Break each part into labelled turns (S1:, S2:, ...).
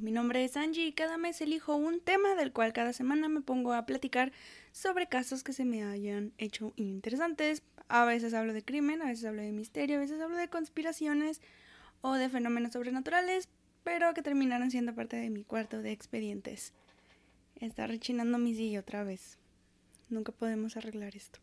S1: Mi nombre es Angie y cada mes elijo un tema del cual cada semana me pongo a platicar sobre casos que se me hayan hecho interesantes. A veces hablo de crimen, a veces hablo de misterio, a veces hablo de conspiraciones o de fenómenos sobrenaturales, pero que terminaron siendo parte de mi cuarto de expedientes. Está rechinando mi silla otra vez. Nunca podemos arreglar esto.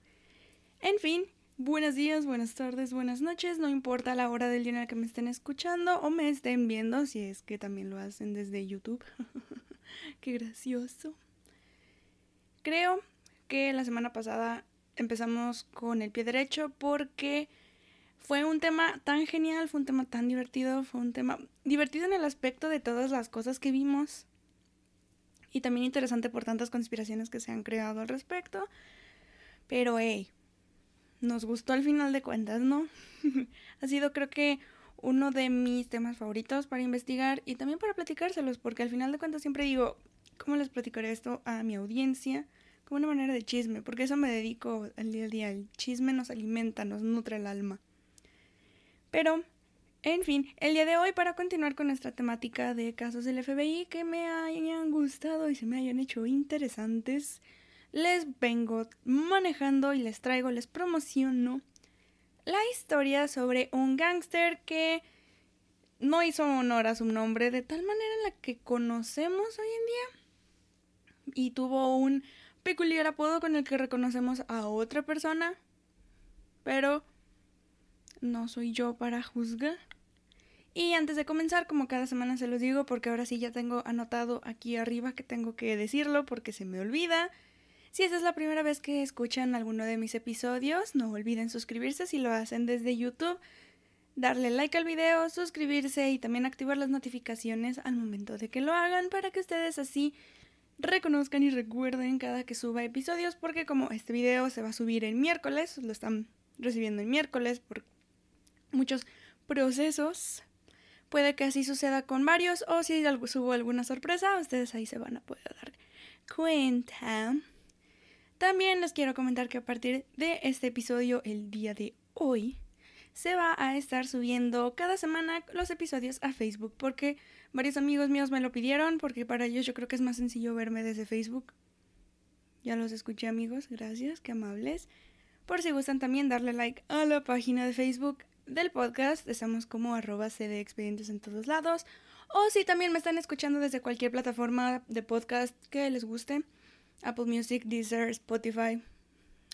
S1: En fin, Buenos días, buenas tardes, buenas noches, no importa la hora del día en el que me estén escuchando o me estén viendo, si es que también lo hacen desde YouTube. Qué gracioso. Creo que la semana pasada empezamos con el pie derecho porque fue un tema tan genial, fue un tema tan divertido, fue un tema divertido en el aspecto de todas las cosas que vimos y también interesante por tantas conspiraciones que se han creado al respecto. Pero hey, nos gustó al final de cuentas, ¿no? ha sido creo que uno de mis temas favoritos para investigar y también para platicárselos, porque al final de cuentas siempre digo, ¿cómo les platicaré esto a mi audiencia? Como una manera de chisme, porque eso me dedico al día a día. El chisme nos alimenta, nos nutre el alma. Pero, en fin, el día de hoy para continuar con nuestra temática de casos del FBI que me hayan gustado y se me hayan hecho interesantes, les vengo manejando y les traigo, les promociono la historia sobre un gángster que no hizo honor a su nombre de tal manera en la que conocemos hoy en día y tuvo un peculiar apodo con el que reconocemos a otra persona, pero no soy yo para juzgar. Y antes de comenzar, como cada semana se los digo, porque ahora sí ya tengo anotado aquí arriba que tengo que decirlo porque se me olvida. Si esta es la primera vez que escuchan alguno de mis episodios, no olviden suscribirse si lo hacen desde YouTube, darle like al video, suscribirse y también activar las notificaciones al momento de que lo hagan para que ustedes así reconozcan y recuerden cada que suba episodios porque como este video se va a subir el miércoles, lo están recibiendo el miércoles por muchos procesos, puede que así suceda con varios o si subo alguna sorpresa, ustedes ahí se van a poder dar cuenta. También les quiero comentar que a partir de este episodio, el día de hoy, se va a estar subiendo cada semana los episodios a Facebook porque varios amigos míos me lo pidieron porque para ellos yo creo que es más sencillo verme desde Facebook. Ya los escuché amigos, gracias, qué amables. Por si gustan también darle like a la página de Facebook del podcast, estamos como arroba CD en todos lados. O si también me están escuchando desde cualquier plataforma de podcast que les guste, Apple Music, Deezer, Spotify.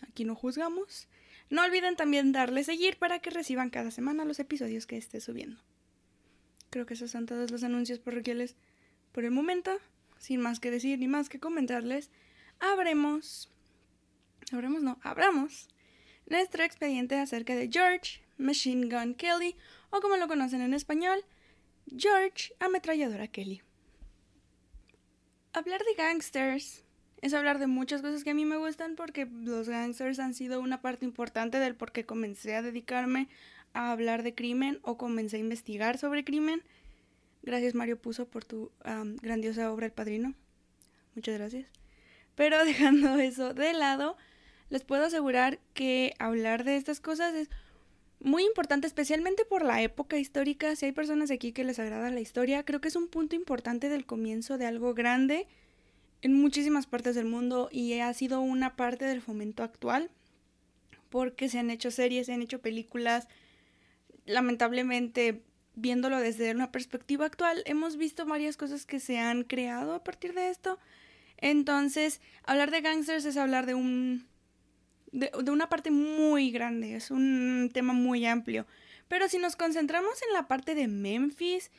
S1: Aquí no juzgamos. No olviden también darle seguir para que reciban cada semana los episodios que esté subiendo. Creo que esos son todos los anuncios parroquiales por el momento. Sin más que decir ni más que comentarles, abremos. Abremos, no, abramos nuestro expediente acerca de George Machine Gun Kelly, o como lo conocen en español, George Ametralladora Kelly. Hablar de gangsters es hablar de muchas cosas que a mí me gustan porque los gangsters han sido una parte importante del por qué comencé a dedicarme a hablar de crimen o comencé a investigar sobre crimen. Gracias Mario Puso por tu grandiosa obra El Padrino. Muchas gracias. Pero dejando eso de lado, les puedo asegurar que hablar de estas cosas es muy importante, especialmente por la época histórica. Si hay personas aquí que les agrada la historia, creo que es un punto importante del comienzo de algo grande en muchísimas partes del mundo y ha sido una parte del fomento actual porque se han hecho series, se han hecho películas. Lamentablemente, viéndolo desde una perspectiva actual, hemos visto varias cosas que se han creado a partir de esto. Entonces, hablar de gangsters es hablar de un de, una parte muy grande, es un tema muy amplio. Pero si nos concentramos en la parte de Memphis,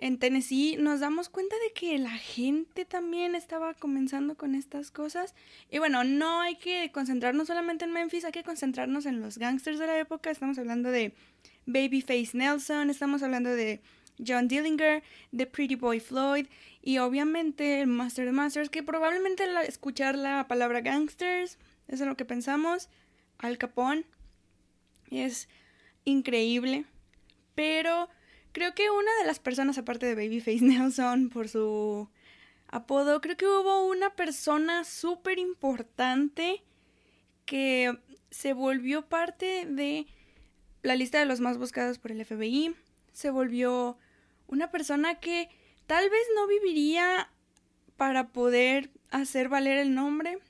S1: en Tennessee nos damos cuenta de que la gente también estaba comenzando con estas cosas. Y bueno, no hay que concentrarnos solamente en Memphis, hay que concentrarnos en los gangsters de la época. Estamos hablando de Babyface Nelson, estamos hablando de John Dillinger, de Pretty Boy Floyd y obviamente el Master de Masters, que probablemente escuchar la palabra gangsters, eso es lo que pensamos, Al Capone, es increíble, pero Creo que una de las personas, aparte de Babyface Nelson, por su apodo, creo que hubo una persona súper importante que se volvió parte de la lista de los más buscados por el FBI. Se volvió una persona que Tal vez no viviría para poder hacer valer el nombre,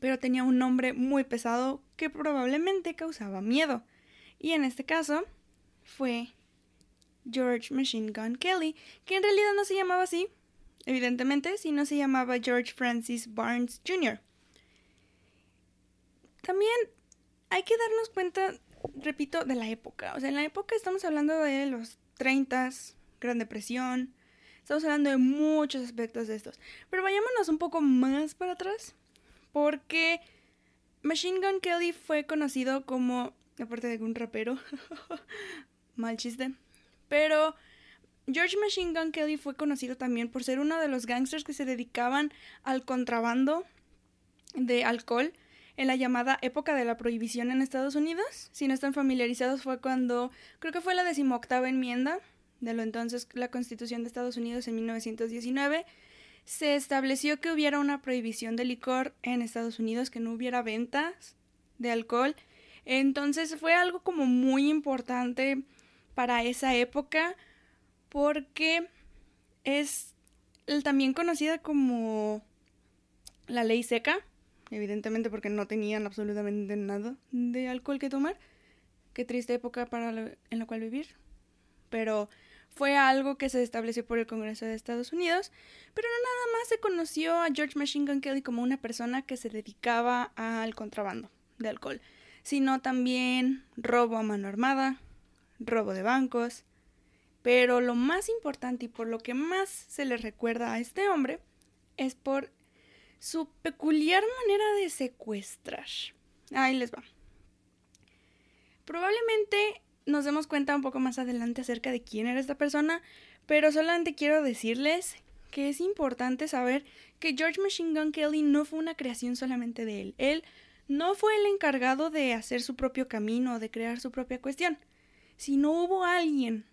S1: pero tenía un nombre muy pesado que probablemente causaba miedo. Y en este caso fue George Machine Gun Kelly, que en realidad no se llamaba así, evidentemente, sino se llamaba George Francis Barnes Jr. También hay que darnos cuenta, repito, de la época. O sea, en la época estamos hablando de los 30, Gran Depresión, estamos hablando de muchos aspectos de estos. Pero vayámonos un poco más para atrás, porque Machine Gun Kelly fue conocido como, aparte de un rapero, mal chiste, pero George Machine Gun Kelly fue conocido también por ser uno de los gangsters que se dedicaban al contrabando de alcohol en la llamada época de la prohibición en Estados Unidos. Si no están familiarizados, fue cuando creo que fue la decimoctava enmienda de lo entonces la Constitución de Estados Unidos en 1919. Se estableció que hubiera una prohibición de licor en Estados Unidos, que no hubiera ventas de alcohol. Entonces fue algo como muy importante para esa época porque es también conocida como la ley seca, evidentemente porque no tenían absolutamente nada de alcohol que tomar. Qué triste época para en la cual vivir. Pero fue algo que se estableció por el Congreso de Estados Unidos, pero no nada más se conoció a George Machine Gun Kelly como una persona que se dedicaba al contrabando de alcohol, sino también robo a mano armada, robo de bancos. Pero lo más importante y por lo que más se le recuerda a este hombre es por su peculiar manera de secuestrar. Ahí les va. Probablemente nos demos cuenta un poco más adelante acerca de quién era esta persona, pero solamente quiero decirles que es importante saber que George Machine Gun Kelly no fue una creación solamente de él. Él no fue el encargado de hacer su propio camino, de crear su propia cuestión si no hubo alguien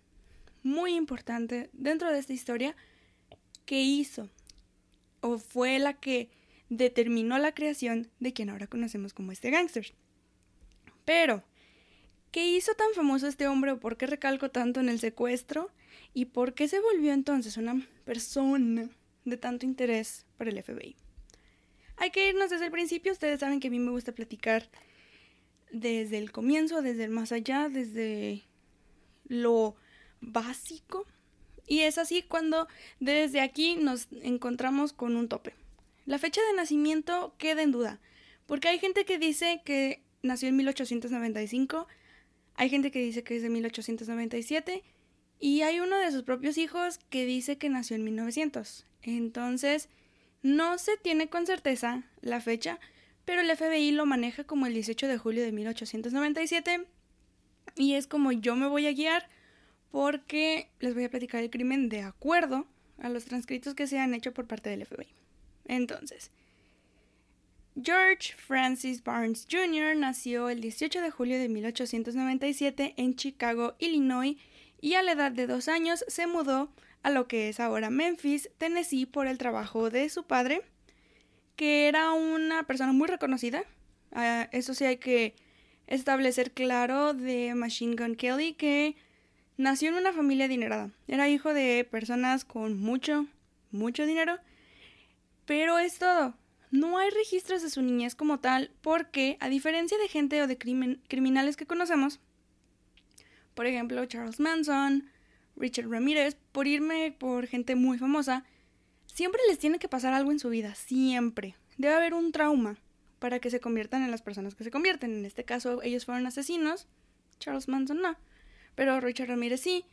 S1: muy importante dentro de esta historia que hizo o fue la que determinó la creación de quien ahora conocemos como este gángster. Pero, ¿qué hizo tan famoso este hombre o por qué recalco tanto en el secuestro? ¿Y por qué se volvió entonces una persona de tanto interés para el FBI? Hay que irnos desde el principio, ustedes saben que a mí me gusta platicar desde el comienzo, desde el más allá, desde lo básico. Y es así cuando desde aquí nos encontramos con un tope. La fecha de nacimiento queda en duda, porque hay gente que dice que nació en 1895, hay gente que dice que es de 1897 y hay uno de sus propios hijos que dice que nació en 1900. Entonces, no se tiene con certeza la fecha, pero el FBI lo maneja como el 18 de julio de 1897 y es como yo me voy a guiar porque les voy a platicar el crimen de acuerdo a los transcritos que se han hecho por parte del FBI. Entonces, George Francis Barnes Jr. nació el 18 de julio de 1897 en Chicago, Illinois, y a la edad de dos años se mudó a lo que es ahora Memphis, Tennessee, por el trabajo de su padre, que era una persona muy reconocida. Ah, eso sí hay que establecer claro de Machine Gun Kelly que nació en una familia adinerada. Era hijo de personas con mucho, mucho dinero. Pero es todo. No hay registros de su niñez como tal porque, a diferencia de gente o de criminales que conocemos, por ejemplo Charles Manson, Richard Ramirez, por irme por gente muy famosa, siempre les tiene que pasar algo en su vida, siempre. Debe haber un trauma para que se conviertan en las personas que se convierten. En este caso, ellos fueron asesinos, Charles Manson no, pero Richard Ramírez sí.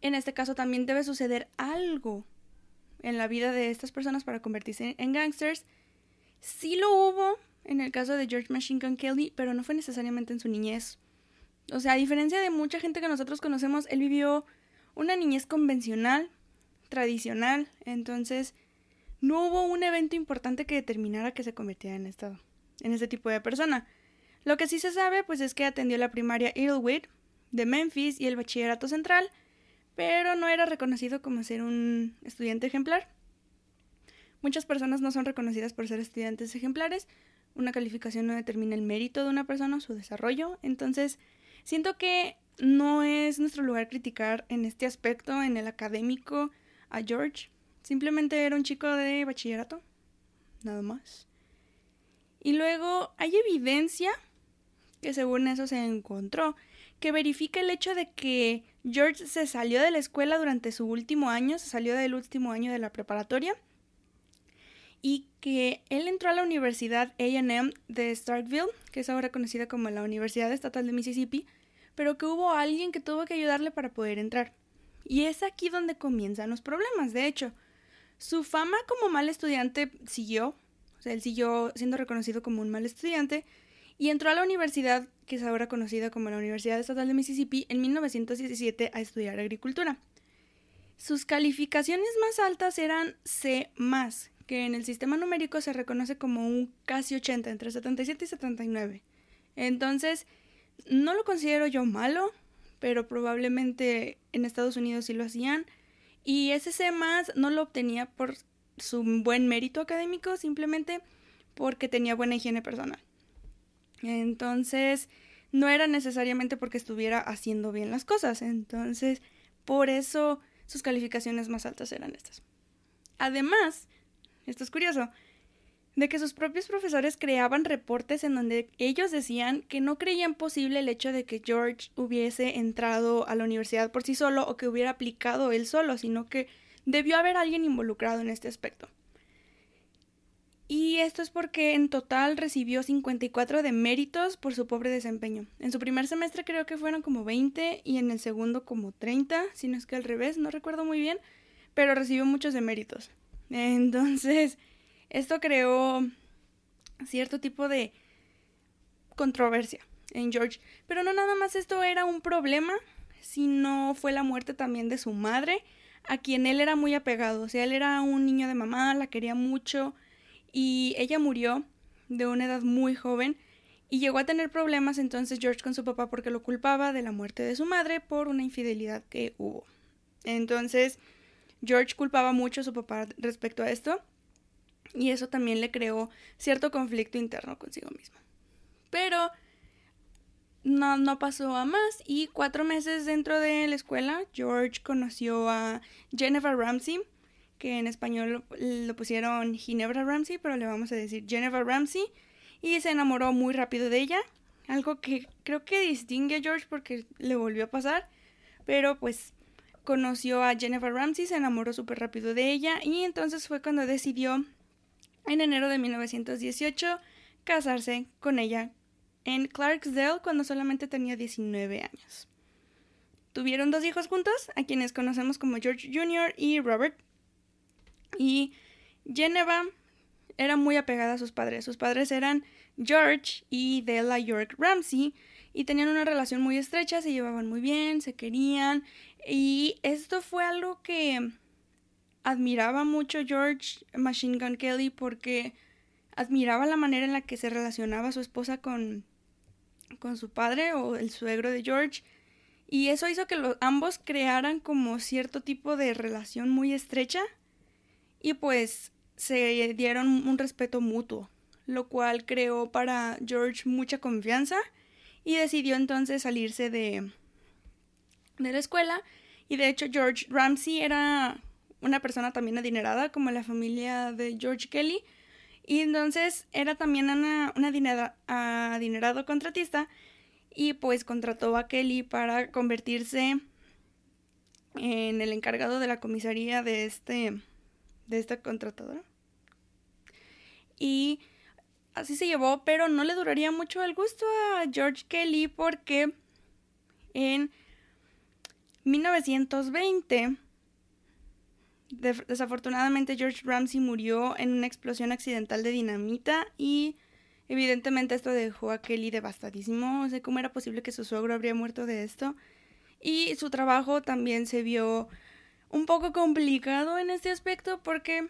S1: En este caso también debe suceder algo en la vida de estas personas para convertirse en gangsters. Sí lo hubo en el caso de George Machine Gun Kelly, pero no fue necesariamente en su niñez. O sea, a diferencia de mucha gente que nosotros conocemos, él vivió una niñez convencional, tradicional, entonces no hubo un evento importante que determinara que se convirtiera en estado en ese tipo de persona. Lo que sí se sabe, pues es que atendió la primaria Earlwood de Memphis y el bachillerato central, pero no era reconocido como ser un estudiante ejemplar. Muchas personas no son reconocidas por ser estudiantes ejemplares. Una calificación no determina el mérito de una persona o su desarrollo. Entonces, siento que no es nuestro lugar criticar en este aspecto, en el académico, a George. Simplemente era un chico de bachillerato, nada más. Y luego hay evidencia que según eso se encontró, que verifica el hecho de que George se salió de la escuela durante su último año, se salió del último año de la preparatoria, y que él entró a la Universidad AM de Starkville, que es ahora conocida como la Universidad Estatal de Mississippi, pero que hubo alguien que tuvo que ayudarle para poder entrar. Y es aquí donde comienzan los problemas, de hecho. Su fama como mal estudiante siguió, o sea, él siguió siendo reconocido como un mal estudiante, y entró a la universidad, que es ahora conocida como la Universidad Estatal de Mississippi, en 1917 a estudiar agricultura. Sus calificaciones más altas eran C, que en el sistema numérico se reconoce como un casi 80, entre 77 y 79. Entonces, no lo considero yo malo, pero probablemente en Estados Unidos sí lo hacían. Y ese C no lo obtenía por su buen mérito académico, simplemente porque tenía buena higiene personal. Entonces, no era necesariamente porque estuviera haciendo bien las cosas. Entonces, por eso sus calificaciones más altas eran estas. Además, esto es curioso, de que sus propios profesores creaban reportes en donde ellos decían que no creían posible el hecho de que George hubiese entrado a la universidad por sí solo o que hubiera aplicado él solo, sino que debió haber alguien involucrado en este aspecto. Y esto es porque en total recibió 54 de méritos por su pobre desempeño. En su primer semestre creo que fueron como 20 y en el segundo como 30, si no es que al revés, no recuerdo muy bien, pero recibió muchos deméritos. Entonces, esto creó cierto tipo de controversia en George. Pero no nada más esto era un problema, sino fue la muerte también de su madre, a quien él era muy apegado. O sea, él era un niño de mamá, la quería mucho y ella murió de una edad muy joven y llegó a tener problemas entonces George con su papá porque lo culpaba de la muerte de su madre por una infidelidad que hubo. Entonces George culpaba mucho a su papá respecto a esto y eso también le creó cierto conflicto interno consigo mismo. Pero no, no pasó a más. Y cuatro meses dentro de la escuela George conoció a Jennifer Ramsey que en español lo, pusieron Ginebra Ramsey, pero le vamos a decir Jennifer Ramsey, y se enamoró muy rápido de ella, algo que creo que distingue a George porque le volvió a pasar, pero pues conoció a Jennifer Ramsey, se enamoró súper rápido de ella y entonces fue cuando decidió en enero de 1918 casarse con ella en Clarksdale cuando solamente tenía 19 años. Tuvieron dos hijos juntos, a quienes conocemos como George Jr. y Robert, y Geneva era muy apegada a sus padres. Sus padres eran George y Della York Ramsey y tenían una relación muy estrecha, se llevaban muy bien, se querían y esto fue algo que admiraba mucho George Machine Gun Kelly porque admiraba la manera en la que se relacionaba su esposa con, con su padre o el suegro de George y eso hizo que los, ambos crearan como cierto tipo de relación muy estrecha y pues se dieron un respeto mutuo, lo cual creó para George mucha confianza y decidió entonces salirse de, de la escuela. Y de hecho George Ramsey era una persona también adinerada como la familia de George Kelly y entonces era también una, adinerado contratista y pues contrató a Kelly para convertirse en el encargado de la comisaría de este de esta contratadora. Y así se llevó, pero no le duraría mucho el gusto a George Kelly porque en 1920 desafortunadamente George Ramsey murió en una explosión accidental de dinamita y evidentemente esto dejó a Kelly devastadísimo. No sé cómo era posible que su suegro habría muerto de esto. Y su trabajo también se vio un poco complicado en este aspecto porque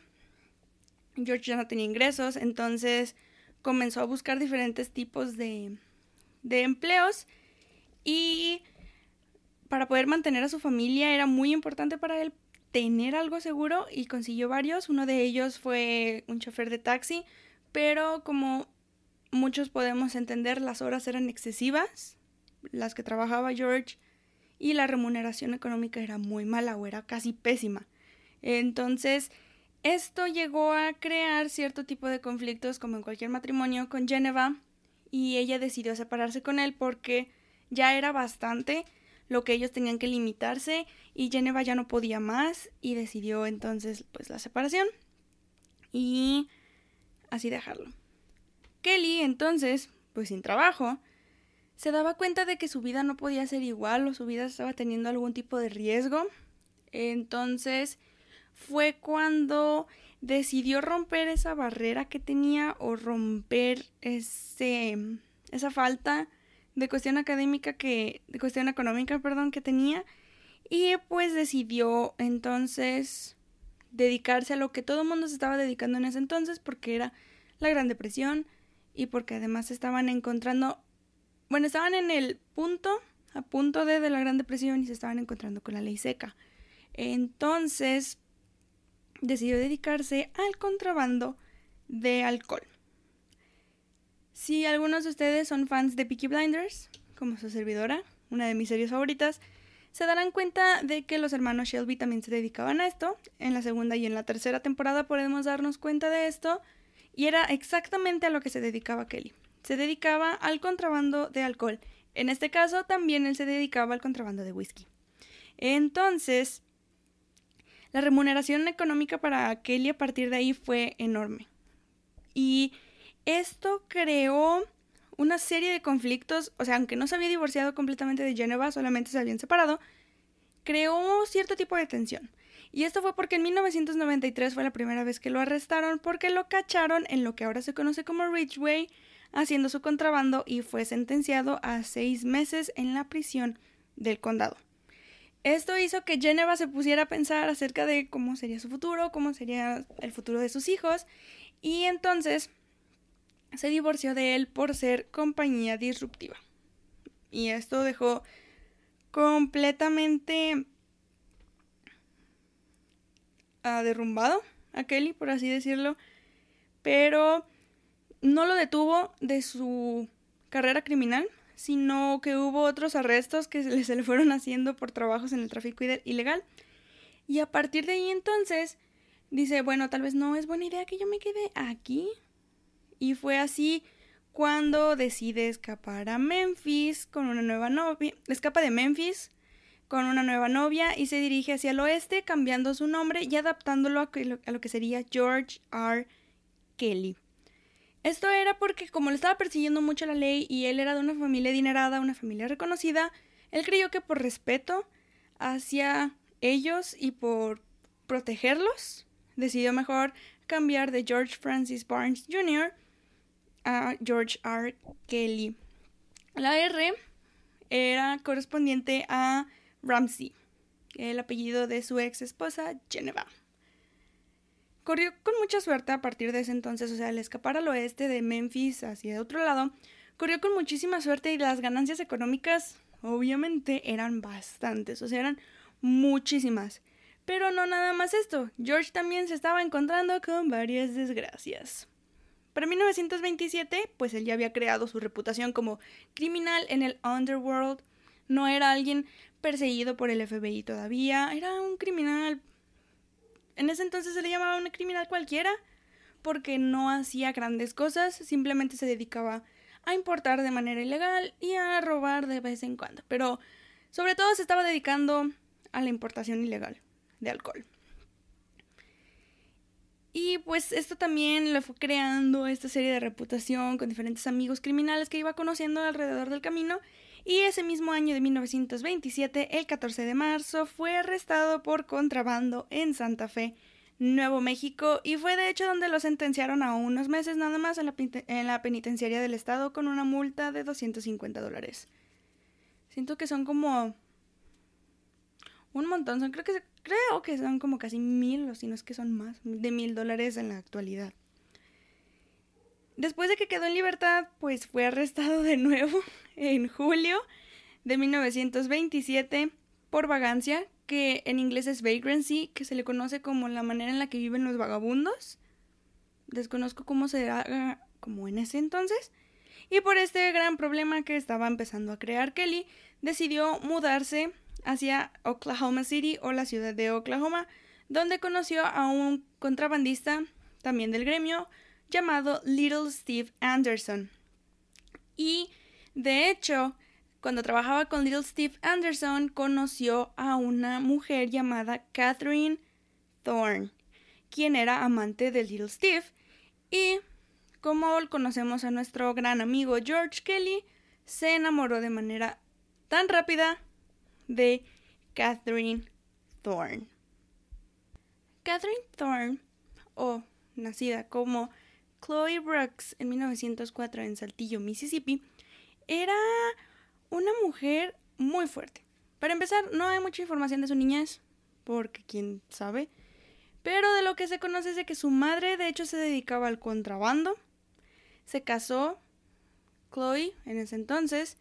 S1: George ya no tenía ingresos, entonces comenzó a buscar diferentes tipos de, de empleos y para poder mantener a su familia era muy importante para él tener algo seguro y consiguió varios. Uno de ellos fue un chofer de taxi, pero como muchos podemos entender, las horas eran excesivas, las que trabajaba George y la remuneración económica era muy mala o era casi pésima. Entonces, esto llegó a crear cierto tipo de conflictos, como en cualquier matrimonio, con Geneva, y ella decidió separarse con él porque ya era bastante lo que ellos tenían que limitarse y Geneva ya no podía más y decidió entonces pues la separación y así dejarlo. Kelly entonces, pues sin trabajo, se daba cuenta de que su vida no podía ser igual o su vida estaba teniendo algún tipo de riesgo. Entonces fue cuando decidió romper esa barrera que tenía o romper ese, esa falta de cuestión académica que, de cuestión económica, perdón, que tenía. Y pues decidió entonces dedicarse a lo que todo el mundo se estaba dedicando en ese entonces porque era la Gran Depresión y porque además estaban encontrando, bueno, estaban en el punto, a punto de, de la Gran Depresión y se estaban encontrando con la ley seca. Entonces decidió dedicarse al contrabando de alcohol. Si algunos de ustedes son fans de Peaky Blinders, como su servidora, una de mis series favoritas, se darán cuenta de que los hermanos Shelby también se dedicaban a esto. En la segunda y en la tercera temporada podemos darnos cuenta de esto. Y era exactamente a lo que se dedicaba Kelly. Se dedicaba al contrabando de alcohol. En este caso también él se dedicaba al contrabando de whisky. Entonces, la remuneración económica para Kelly a partir de ahí fue enorme. Y esto creó una serie de conflictos, o sea, aunque no se había divorciado completamente de Geneva, solamente se habían separado, creó cierto tipo de tensión. Y esto fue porque en 1993 fue la primera vez que lo arrestaron porque lo cacharon en lo que ahora se conoce como Ridgeway haciendo su contrabando y fue sentenciado a seis meses en la prisión del condado. Esto hizo que Geneva se pusiera a pensar acerca de cómo sería su futuro, cómo sería el futuro de sus hijos, y entonces se divorció de él por ser compañía disruptiva. Y esto dejó completamente uh, derrumbado a Kelly, por así decirlo, pero no lo detuvo de su carrera criminal, sino que hubo otros arrestos que se le fueron haciendo por trabajos en el tráfico ilegal. Y a partir de ahí entonces dice, bueno, tal vez no es buena idea que yo me quede aquí. Y fue así cuando decide escapar a Memphis con una nueva novia, escapa de Memphis con una nueva novia y se dirige hacia el oeste cambiando su nombre y adaptándolo a, lo que sería George R. Kelly. Esto era porque como le estaba persiguiendo mucho la ley y él era de una familia adinerada, una familia reconocida, él creyó que por respeto hacia ellos y por protegerlos, decidió mejor cambiar de George Francis Barnes Jr. a George R. Kelly. La R era correspondiente a Ramsey, el apellido de su ex esposa Geneva. Corrió con mucha suerte a partir de ese entonces, o sea, al escapar al oeste de Memphis hacia otro lado, corrió con muchísima suerte y las ganancias económicas obviamente eran bastantes, o sea, eran muchísimas. Pero no nada más esto, George también se estaba encontrando con varias desgracias. Para 1927, pues él ya había creado su reputación como criminal en el underworld, no era alguien perseguido por el FBI todavía, era un criminal en ese entonces se le llamaba un criminal cualquiera porque no hacía grandes cosas, simplemente se dedicaba a importar de manera ilegal y a robar de vez en cuando. Pero sobre todo se estaba dedicando a la importación ilegal de alcohol. Y pues esto también le fue creando esta serie de reputación con diferentes amigos criminales que iba conociendo alrededor del camino y ese mismo año de 1927, el 14 de marzo, fue arrestado por contrabando en Santa Fe, Nuevo México, y fue de hecho donde lo sentenciaron a unos meses nada más en la, penitenciaria del estado con una multa de 250 dólares. Siento que son como un montón, son, creo, que, creo que son como casi mil, o si no es que son más, de mil dólares en la actualidad. Después de que quedó en libertad, pues fue arrestado de nuevo en julio de 1927 por vagancia, que en inglés es vagrancy, que se le conoce como la manera en la que viven los vagabundos. Desconozco cómo se haga como en ese entonces. Y por este gran problema que estaba empezando a crear Kelly, decidió mudarse hacia Oklahoma City o la ciudad de Oklahoma, donde conoció a un contrabandista también del gremio llamado Little Steve Anderson. Y de hecho, cuando trabajaba con Little Steve Anderson, conoció a una mujer llamada Catherine Thorne, quien era amante de Little Steve. Y como conocemos a nuestro gran amigo George Kelly, se enamoró de manera tan rápida de Catherine Thorne. Catherine Thorne, o nacida como Chloe Brooks en 1904 en Saltillo, Mississippi, era una mujer muy fuerte. Para empezar, no hay mucha información de su niñez, porque quién sabe. Pero de lo que se conoce es de que su madre de hecho se dedicaba al contrabando. Se casó Chloe en ese entonces.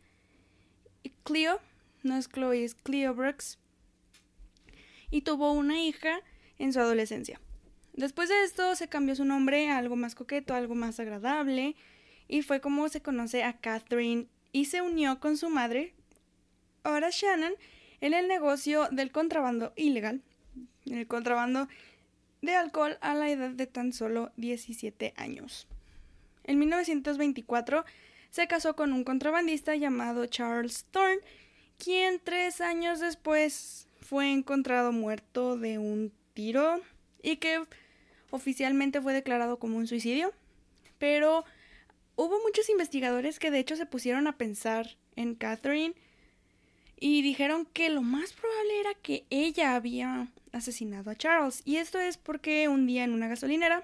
S1: Y Cleo, no es Chloe, es Cleo Brooks. Y tuvo una hija en su adolescencia. Después de esto se cambió su nombre a algo más coqueto, algo más agradable. Y fue como se conoce a Catherine y se unió con su madre, ahora Shannon, en el negocio del contrabando ilegal, en el contrabando de alcohol a la edad de tan solo 17 años. En 1924 se casó con un contrabandista llamado Charles Thorne, quien tres años después fue encontrado muerto de un tiro y que oficialmente fue declarado como un suicidio, pero hubo muchos investigadores que de hecho se pusieron a pensar en Catherine y dijeron que lo más probable era que ella había asesinado a Charles. Y esto es porque un día en una gasolinera,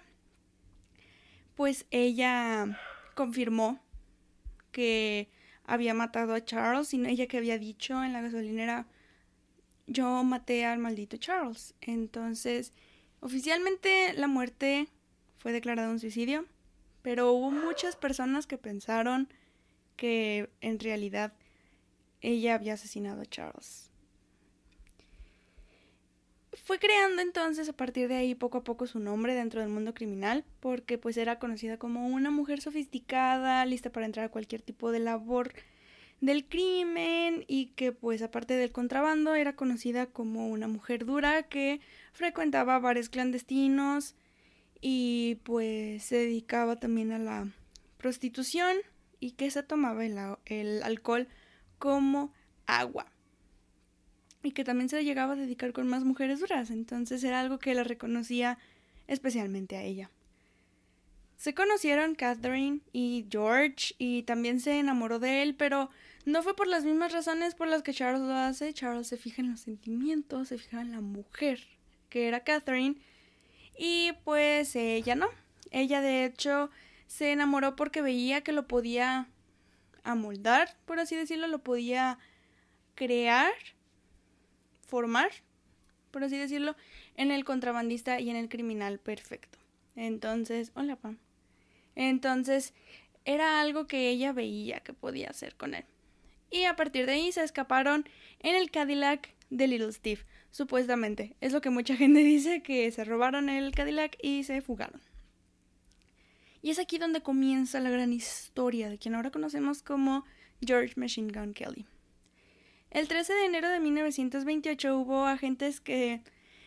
S1: pues ella confirmó que había matado a Charles y ella que había dicho en la gasolinera, yo maté al maldito Charles. Entonces, oficialmente la muerte fue declarada un suicidio pero hubo muchas personas que pensaron que en realidad ella había asesinado a Charles. Fue creando entonces a partir de ahí poco a poco su nombre dentro del mundo criminal, porque pues era conocida como una mujer sofisticada, lista para entrar a cualquier tipo de labor del crimen y que pues aparte del contrabando era conocida como una mujer dura que frecuentaba bares clandestinos, y pues se dedicaba también a la prostitución y que se tomaba el, alcohol como agua y que también se llegaba a dedicar con más mujeres duras, entonces era algo que la reconocía especialmente a ella. Se conocieron Catherine y George y también se enamoró de él, pero no fue por las mismas razones por las que Charles lo hace. Charles se fija en los sentimientos, se fija en la mujer, que era Catherine, y pues ella no. Ella de hecho se enamoró porque veía que lo podía amoldar, por así decirlo, lo podía crear, formar, por así decirlo, en el contrabandista y en el criminal perfecto. Entonces, hola Pam. Entonces, era algo que ella veía que podía hacer con él. Y a partir de ahí se escaparon en el Cadillac de Little Steve. Supuestamente. Es lo que mucha gente dice, que se robaron el Cadillac y se fugaron. Y es aquí donde comienza la gran historia de quien ahora conocemos como George Machine Gun Kelly. El 13 de enero de 1928 hubo agentes que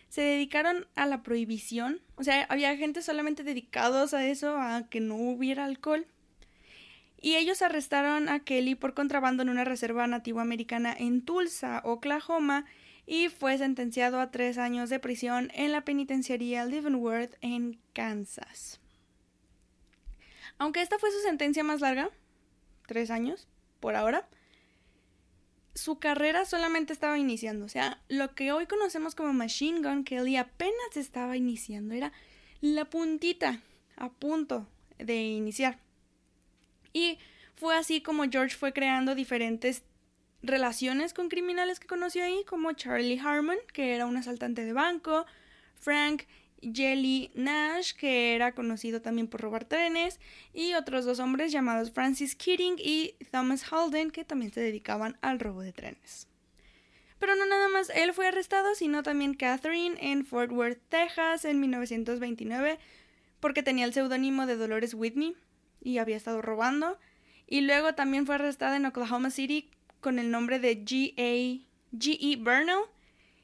S1: se dedicaron a la prohibición, o sea, había agentes solamente dedicados a eso, a que no hubiera alcohol. Y ellos arrestaron a Kelly por contrabando en una reserva nativa americana en Tulsa, Oklahoma, y fue sentenciado a tres años de prisión en la penitenciaría Leavenworth en Kansas. Aunque esta fue su sentencia más larga, tres años, por ahora, su carrera solamente estaba iniciando. O sea, lo que hoy conocemos como Machine Gun Kelly apenas estaba iniciando. Era la puntita a punto de iniciar. Y fue así como George fue creando diferentes relaciones con criminales que conoció ahí, como Charlie Harmon, que era un asaltante de banco, Frank Jelly Nash, que era conocido también por robar trenes, y otros dos hombres llamados Francis Keating y Thomas Holden, que también se dedicaban al robo de trenes. Pero no nada más él fue arrestado, sino también Catherine en Fort Worth, Texas, en 1929, porque tenía el seudónimo de Dolores Whitney y había estado robando. Y luego también fue arrestada en Oklahoma City con el nombre de G.A. G.E. Burnell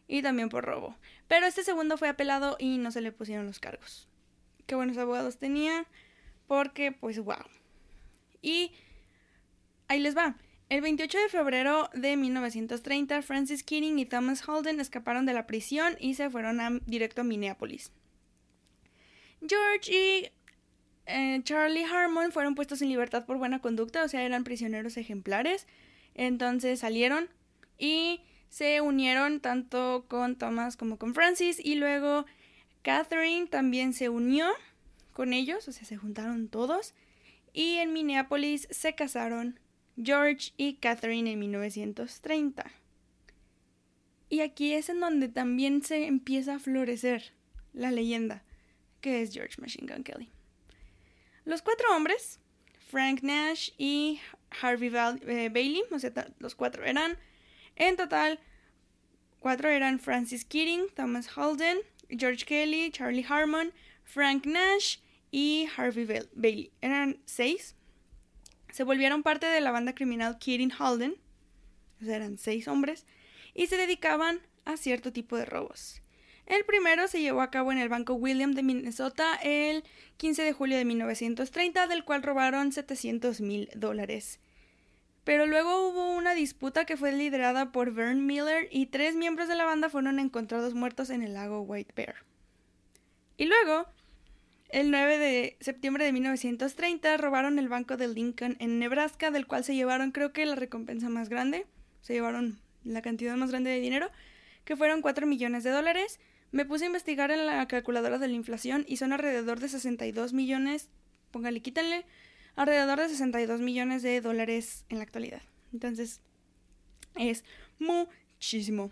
S1: y también por robo. Pero este segundo fue apelado y no se le pusieron los cargos. Qué buenos abogados tenía, porque pues wow. Y ahí les va. El 28 de febrero de 1930, Francis Keating y Thomas Holden escaparon de la prisión y se fueron directo a Minneapolis. George y eh, Charlie Harmon fueron puestos en libertad por buena conducta, o sea, eran prisioneros ejemplares. Entonces salieron y se unieron tanto con Thomas como con Francis y luego Catherine también se unió con ellos, o sea, se juntaron todos y en Minneapolis se casaron George y Catherine en 1930. Y aquí es en donde también se empieza a florecer la leyenda que es George Machine Gun Kelly. Los cuatro hombres, Frank Nash y Harvey eh, Bailey, o sea, los cuatro eran, en total, cuatro eran Francis Keating, Thomas Holden, George Kelly, Charlie Harmon, Frank Nash y Harvey Bailey. Eran seis se volvieron parte de la banda criminal Keating Holden, o sea, eran seis hombres, y se dedicaban a cierto tipo de robos. El primero se llevó a cabo en el Banco William de Minnesota el 15 de julio de 1930, del cual robaron 700 mil dólares. Pero luego hubo una disputa que fue liderada por Vern Miller y tres miembros de la banda fueron encontrados muertos en el lago White Bear. Y luego, el 9 de septiembre de 1930 robaron el banco de Lincoln en Nebraska, del cual se llevaron creo que la recompensa más grande, se llevaron la cantidad más grande de dinero, que fueron 4 millones de dólares. Me puse a investigar en la calculadora de la inflación y son alrededor de 62 millones, póngale, quítenle, alrededor de 62 millones de dólares en la actualidad. Entonces, es muchísimo.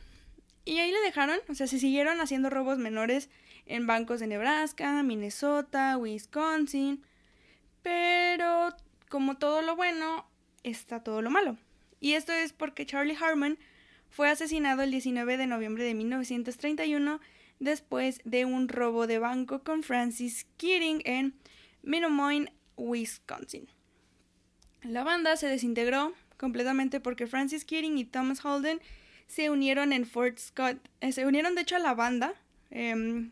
S1: Y ahí le dejaron, o sea, se siguieron haciendo robos menores en bancos de Nebraska, Minnesota, Wisconsin. Pero como todo lo bueno, está todo lo malo. Y esto es porque Charlie Harmon fue asesinado el 19 de noviembre de 1931 después de un robo de banco con Francis Keating en Minomoine, Wisconsin. La banda se desintegró completamente porque Francis Keating y Thomas Holden se unieron en Fort Scott. Eh, se unieron de hecho a la banda em,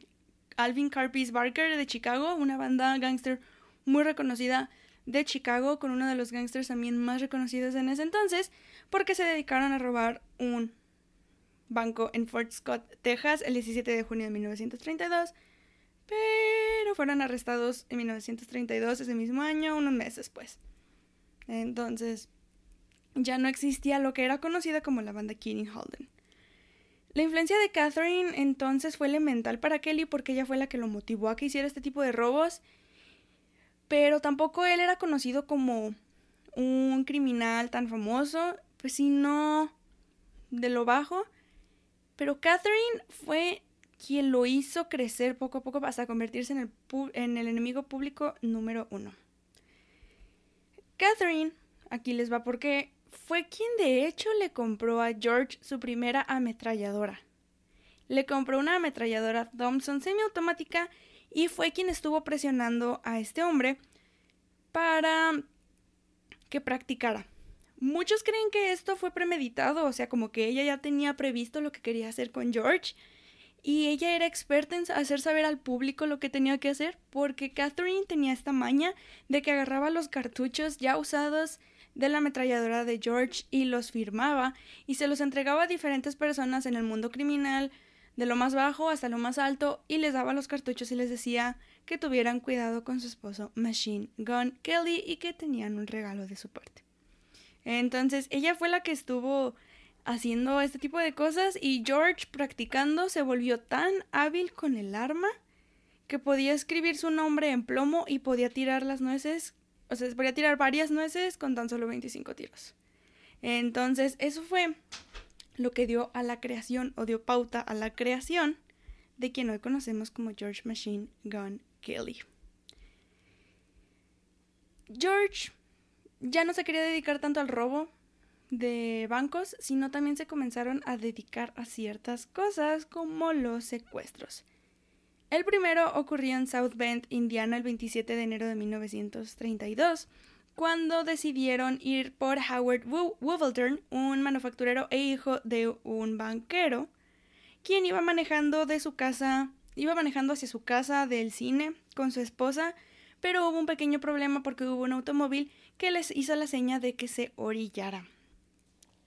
S1: Alvin Carpis Barker de Chicago, una banda gangster muy reconocida de Chicago, con uno de los gangsters también más reconocidos en ese entonces, porque se dedicaron a robar un banco en Fort Scott, Texas, el 17 de junio de 1932, pero fueron arrestados en 1932, ese mismo año, unos meses después. Entonces, ya no existía lo que era conocida como la banda Keating Holden. La influencia de Catherine entonces fue elemental para Kelly porque ella fue la que lo motivó a que hiciera este tipo de robos, pero tampoco él era conocido como un criminal tan famoso, pues no de lo bajo, pero Catherine fue quien lo hizo crecer poco a poco hasta convertirse en el, en el enemigo público número uno. Catherine, aquí les va porque fue quien de hecho le compró a George su primera ametralladora. Le compró una ametralladora Thompson semiautomática y fue quien estuvo presionando a este hombre para que practicara. Muchos creen que esto fue premeditado, o sea, como que ella ya tenía previsto lo que quería hacer con George y ella era experta en hacer saber al público lo que tenía que hacer porque Catherine tenía esta maña de que agarraba los cartuchos ya usados de la ametralladora de George y los firmaba y se los entregaba a diferentes personas en el mundo criminal, de lo más bajo hasta lo más alto, y les daba los cartuchos y les decía que tuvieran cuidado con su esposo Machine Gun Kelly y que tenían un regalo de su parte. Entonces ella fue la que estuvo haciendo este tipo de cosas y George practicando se volvió tan hábil con el arma que podía escribir su nombre en plomo y podía tirar las nueces o sea, se podía tirar varias nueces con tan solo 25 tiros. Entonces, eso fue lo que dio a la creación, o dio pauta a la creación de quien hoy conocemos como George Machine Gun Kelly. George ya no se quería dedicar tanto al robo de bancos, sino también se comenzaron a dedicar a ciertas cosas como los secuestros. El primero ocurrió en South Bend, Indiana, el 27 de enero de 1932, cuando decidieron ir por Howard Wovelton, un manufacturero e hijo de un banquero, quien iba manejando de su casa, iba manejando hacia su casa del cine con su esposa, pero hubo un pequeño problema porque hubo un automóvil que les hizo la seña de que se orillara.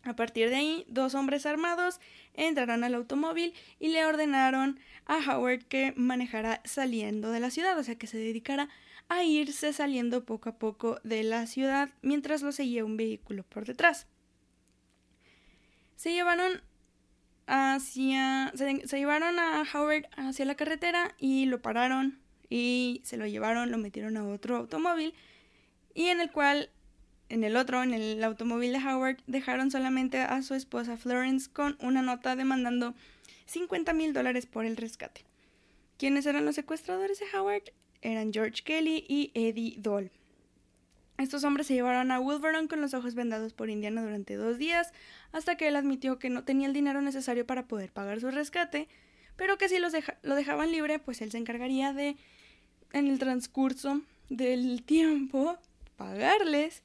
S1: A partir de ahí, dos hombres armados entraron al automóvil y le ordenaron a Howard que manejara saliendo de la ciudad, o sea, que se dedicara a irse saliendo poco a poco de la ciudad mientras lo seguía un vehículo por detrás. Se llevaron hacia se, se llevaron a Howard hacia la carretera y lo pararon y se lo llevaron, lo metieron a otro automóvil y en el cual en el otro, en el automóvil de Howard, dejaron solamente a su esposa Florence con una nota demandando 50 mil dólares por el rescate. ¿Quiénes eran los secuestradores de Howard? Eran George Kelly y Eddie Doll. Estos hombres se llevaron a Wilburn con los ojos vendados por Indiana durante dos días, hasta que él admitió que no tenía el dinero necesario para poder pagar su rescate, pero que si los lo dejaban libre, pues él se encargaría de, en el transcurso del tiempo, pagarles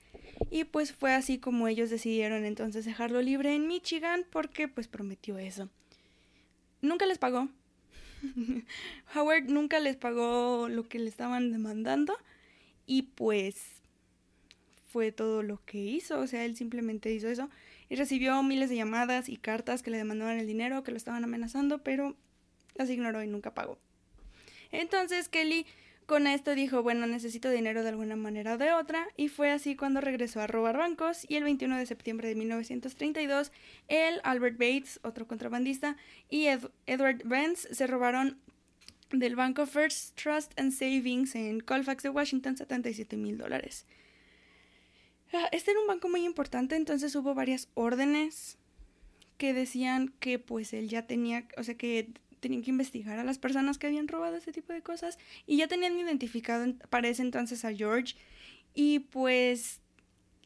S1: y pues fue así como ellos decidieron entonces dejarlo libre en Michigan porque pues prometió eso. Nunca les pagó. Howard nunca les pagó lo que le estaban demandando y pues fue todo lo que hizo, o sea, él simplemente hizo eso y recibió miles de llamadas y cartas que le demandaban el dinero, que lo estaban amenazando, pero las ignoró y nunca pagó. Entonces Kelly con esto dijo, bueno, necesito dinero de alguna manera o de otra, y fue así cuando regresó a robar bancos, y el 21 de septiembre de 1932, él, Albert Bates, otro contrabandista, y Edward Vance se robaron del banco First Trust and Savings en Colfax de Washington 77 mil dólares. Ah, este era un banco muy importante, entonces hubo varias órdenes que decían que pues él ya tenía, o sea que tenían que investigar a las personas que habían robado ese tipo de cosas y ya tenían identificado para ese entonces a George. Y pues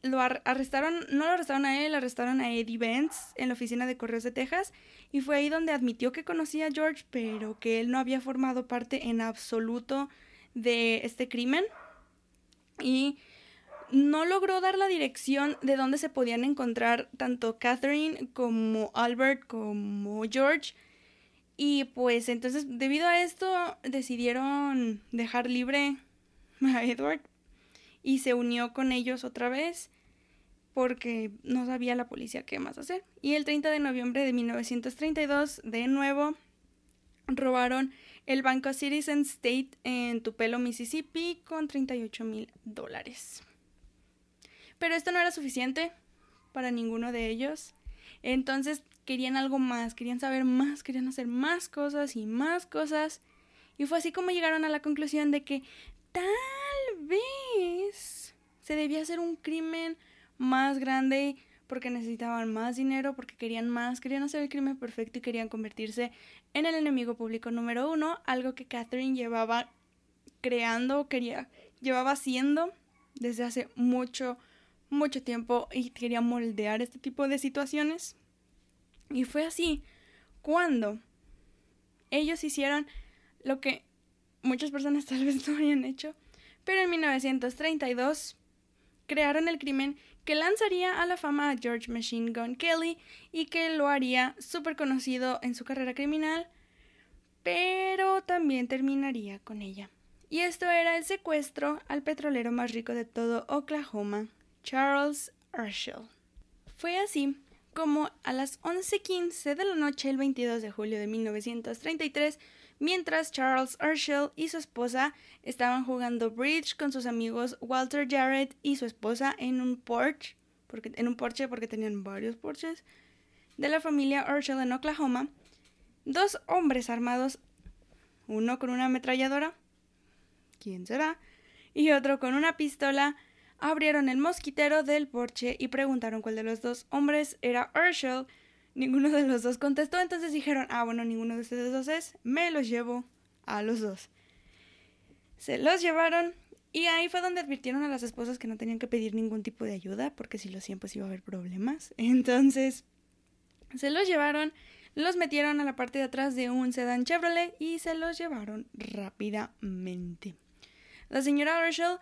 S1: lo arrestaron, no lo arrestaron a él, arrestaron a Eddie Vance en la oficina de correos de Texas y fue ahí donde admitió que conocía a George pero que él no había formado parte en absoluto de este crimen. Y no logró dar la dirección de dónde se podían encontrar tanto Catherine como Albert como George y pues entonces, debido a esto, decidieron dejar libre a Edward y se unió con ellos otra vez porque no sabía la policía qué más hacer. Y el 30 de noviembre de 1932, de nuevo, robaron el banco Citizen State en Tupelo, Mississippi, con 38 mil dólares. Pero esto no era suficiente para ninguno de ellos. Entonces querían algo más, querían saber más, querían hacer más cosas y más cosas. Y fue así como llegaron a la conclusión de que tal vez se debía hacer un crimen más grande porque necesitaban más dinero, porque querían más, querían hacer el crimen perfecto y querían convertirse en el enemigo público número uno, algo que Catherine llevaba creando, quería, llevaba haciendo desde hace mucho, mucho tiempo y quería moldear este tipo de situaciones. Y fue así cuando ellos hicieron lo que muchas personas tal vez no habían hecho, pero en 1932 crearon el crimen que lanzaría a la fama a George Machine Gun Kelly y que lo haría súper conocido en su carrera criminal, pero también terminaría con ella. Y esto era el secuestro al petrolero más rico de todo Oklahoma, Charles Urshel. Fue así como a las 11.15 de la noche el 22 de julio de 1933, mientras Charles Urshel y su esposa estaban jugando bridge con sus amigos Walter Jarrett y su esposa en un porche, porque, en un porche porque tenían varios porches, de la familia Urshel en Oklahoma, dos hombres armados, uno con una ametralladora, ¿quién será? Y otro con una pistola, abrieron el mosquitero del porche y preguntaron cuál de los dos hombres era Urshel. Ninguno de los dos contestó, entonces dijeron, ah, bueno, ninguno de ustedes dos es, me los llevo a los dos. Se los llevaron y ahí fue donde advirtieron a las esposas que no tenían que pedir ningún tipo de ayuda, porque si lo hacían pues iba a haber problemas. Entonces, se los llevaron, los metieron a la parte de atrás de un sedán Chevrolet y se los llevaron rápidamente. La señora Urshel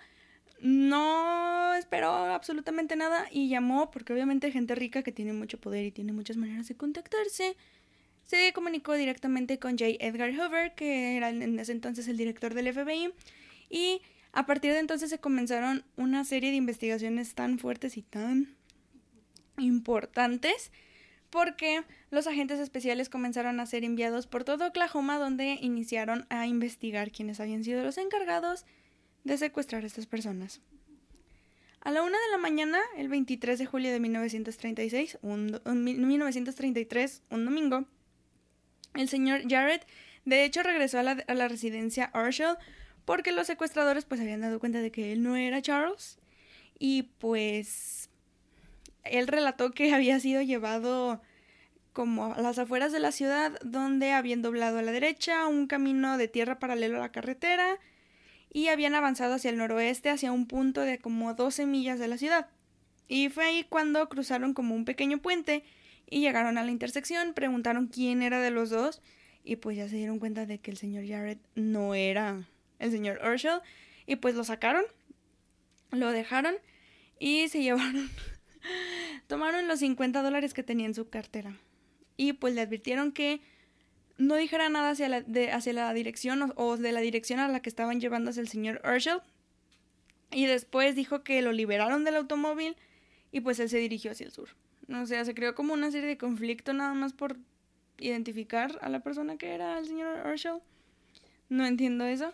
S1: no esperó absolutamente nada y llamó, porque obviamente gente rica que tiene mucho poder y tiene muchas maneras de contactarse, se comunicó directamente con J. Edgar Hoover, que era en ese entonces el director del FBI, y a partir de entonces se comenzaron una serie de investigaciones tan fuertes y tan importantes porque los agentes especiales comenzaron a ser enviados por todo Oklahoma donde iniciaron a investigar quiénes habían sido los encargados de secuestrar a estas personas. A la una de la mañana, el 23 de julio de 1936, un, 1933, un domingo, el señor Jarrett de hecho regresó a la, residencia Arshall porque los secuestradores pues habían dado cuenta de que él no era Charles y pues él relató que había sido llevado como a las afueras de la ciudad donde habían doblado a la derecha un camino de tierra paralelo a la carretera y habían avanzado hacia el noroeste hacia un punto de como 12 millas de la ciudad. Y fue ahí cuando cruzaron como un pequeño puente y llegaron a la intersección, preguntaron quién era de los dos y pues ya se dieron cuenta de que el señor Jarrett no era el señor Urshel y pues lo sacaron, lo dejaron y se llevaron, tomaron los 50 dólares que tenía en su cartera y pues le advirtieron que no dijera nada hacia la, hacia la dirección o, de la dirección a la que estaban llevándose el señor Urshel y después dijo que lo liberaron del automóvil y pues él se dirigió hacia el sur. O sea, se creó como una serie de conflicto nada más por identificar a la persona que era el señor Urshel. No entiendo eso.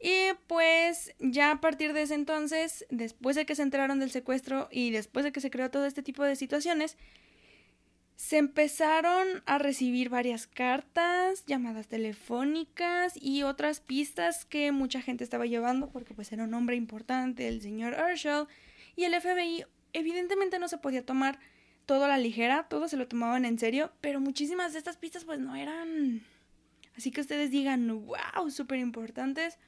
S1: Y pues ya a partir de ese entonces, después de que se enteraron del secuestro y después de que se creó todo este tipo de situaciones, se empezaron a recibir varias cartas, llamadas telefónicas y otras pistas que mucha gente estaba llevando porque pues era un hombre importante, el señor Urshel, y el FBI evidentemente no se podía tomar todo a la ligera, todo se lo tomaban en serio, pero muchísimas de estas pistas pues no eran así que ustedes digan, wow, súper importantes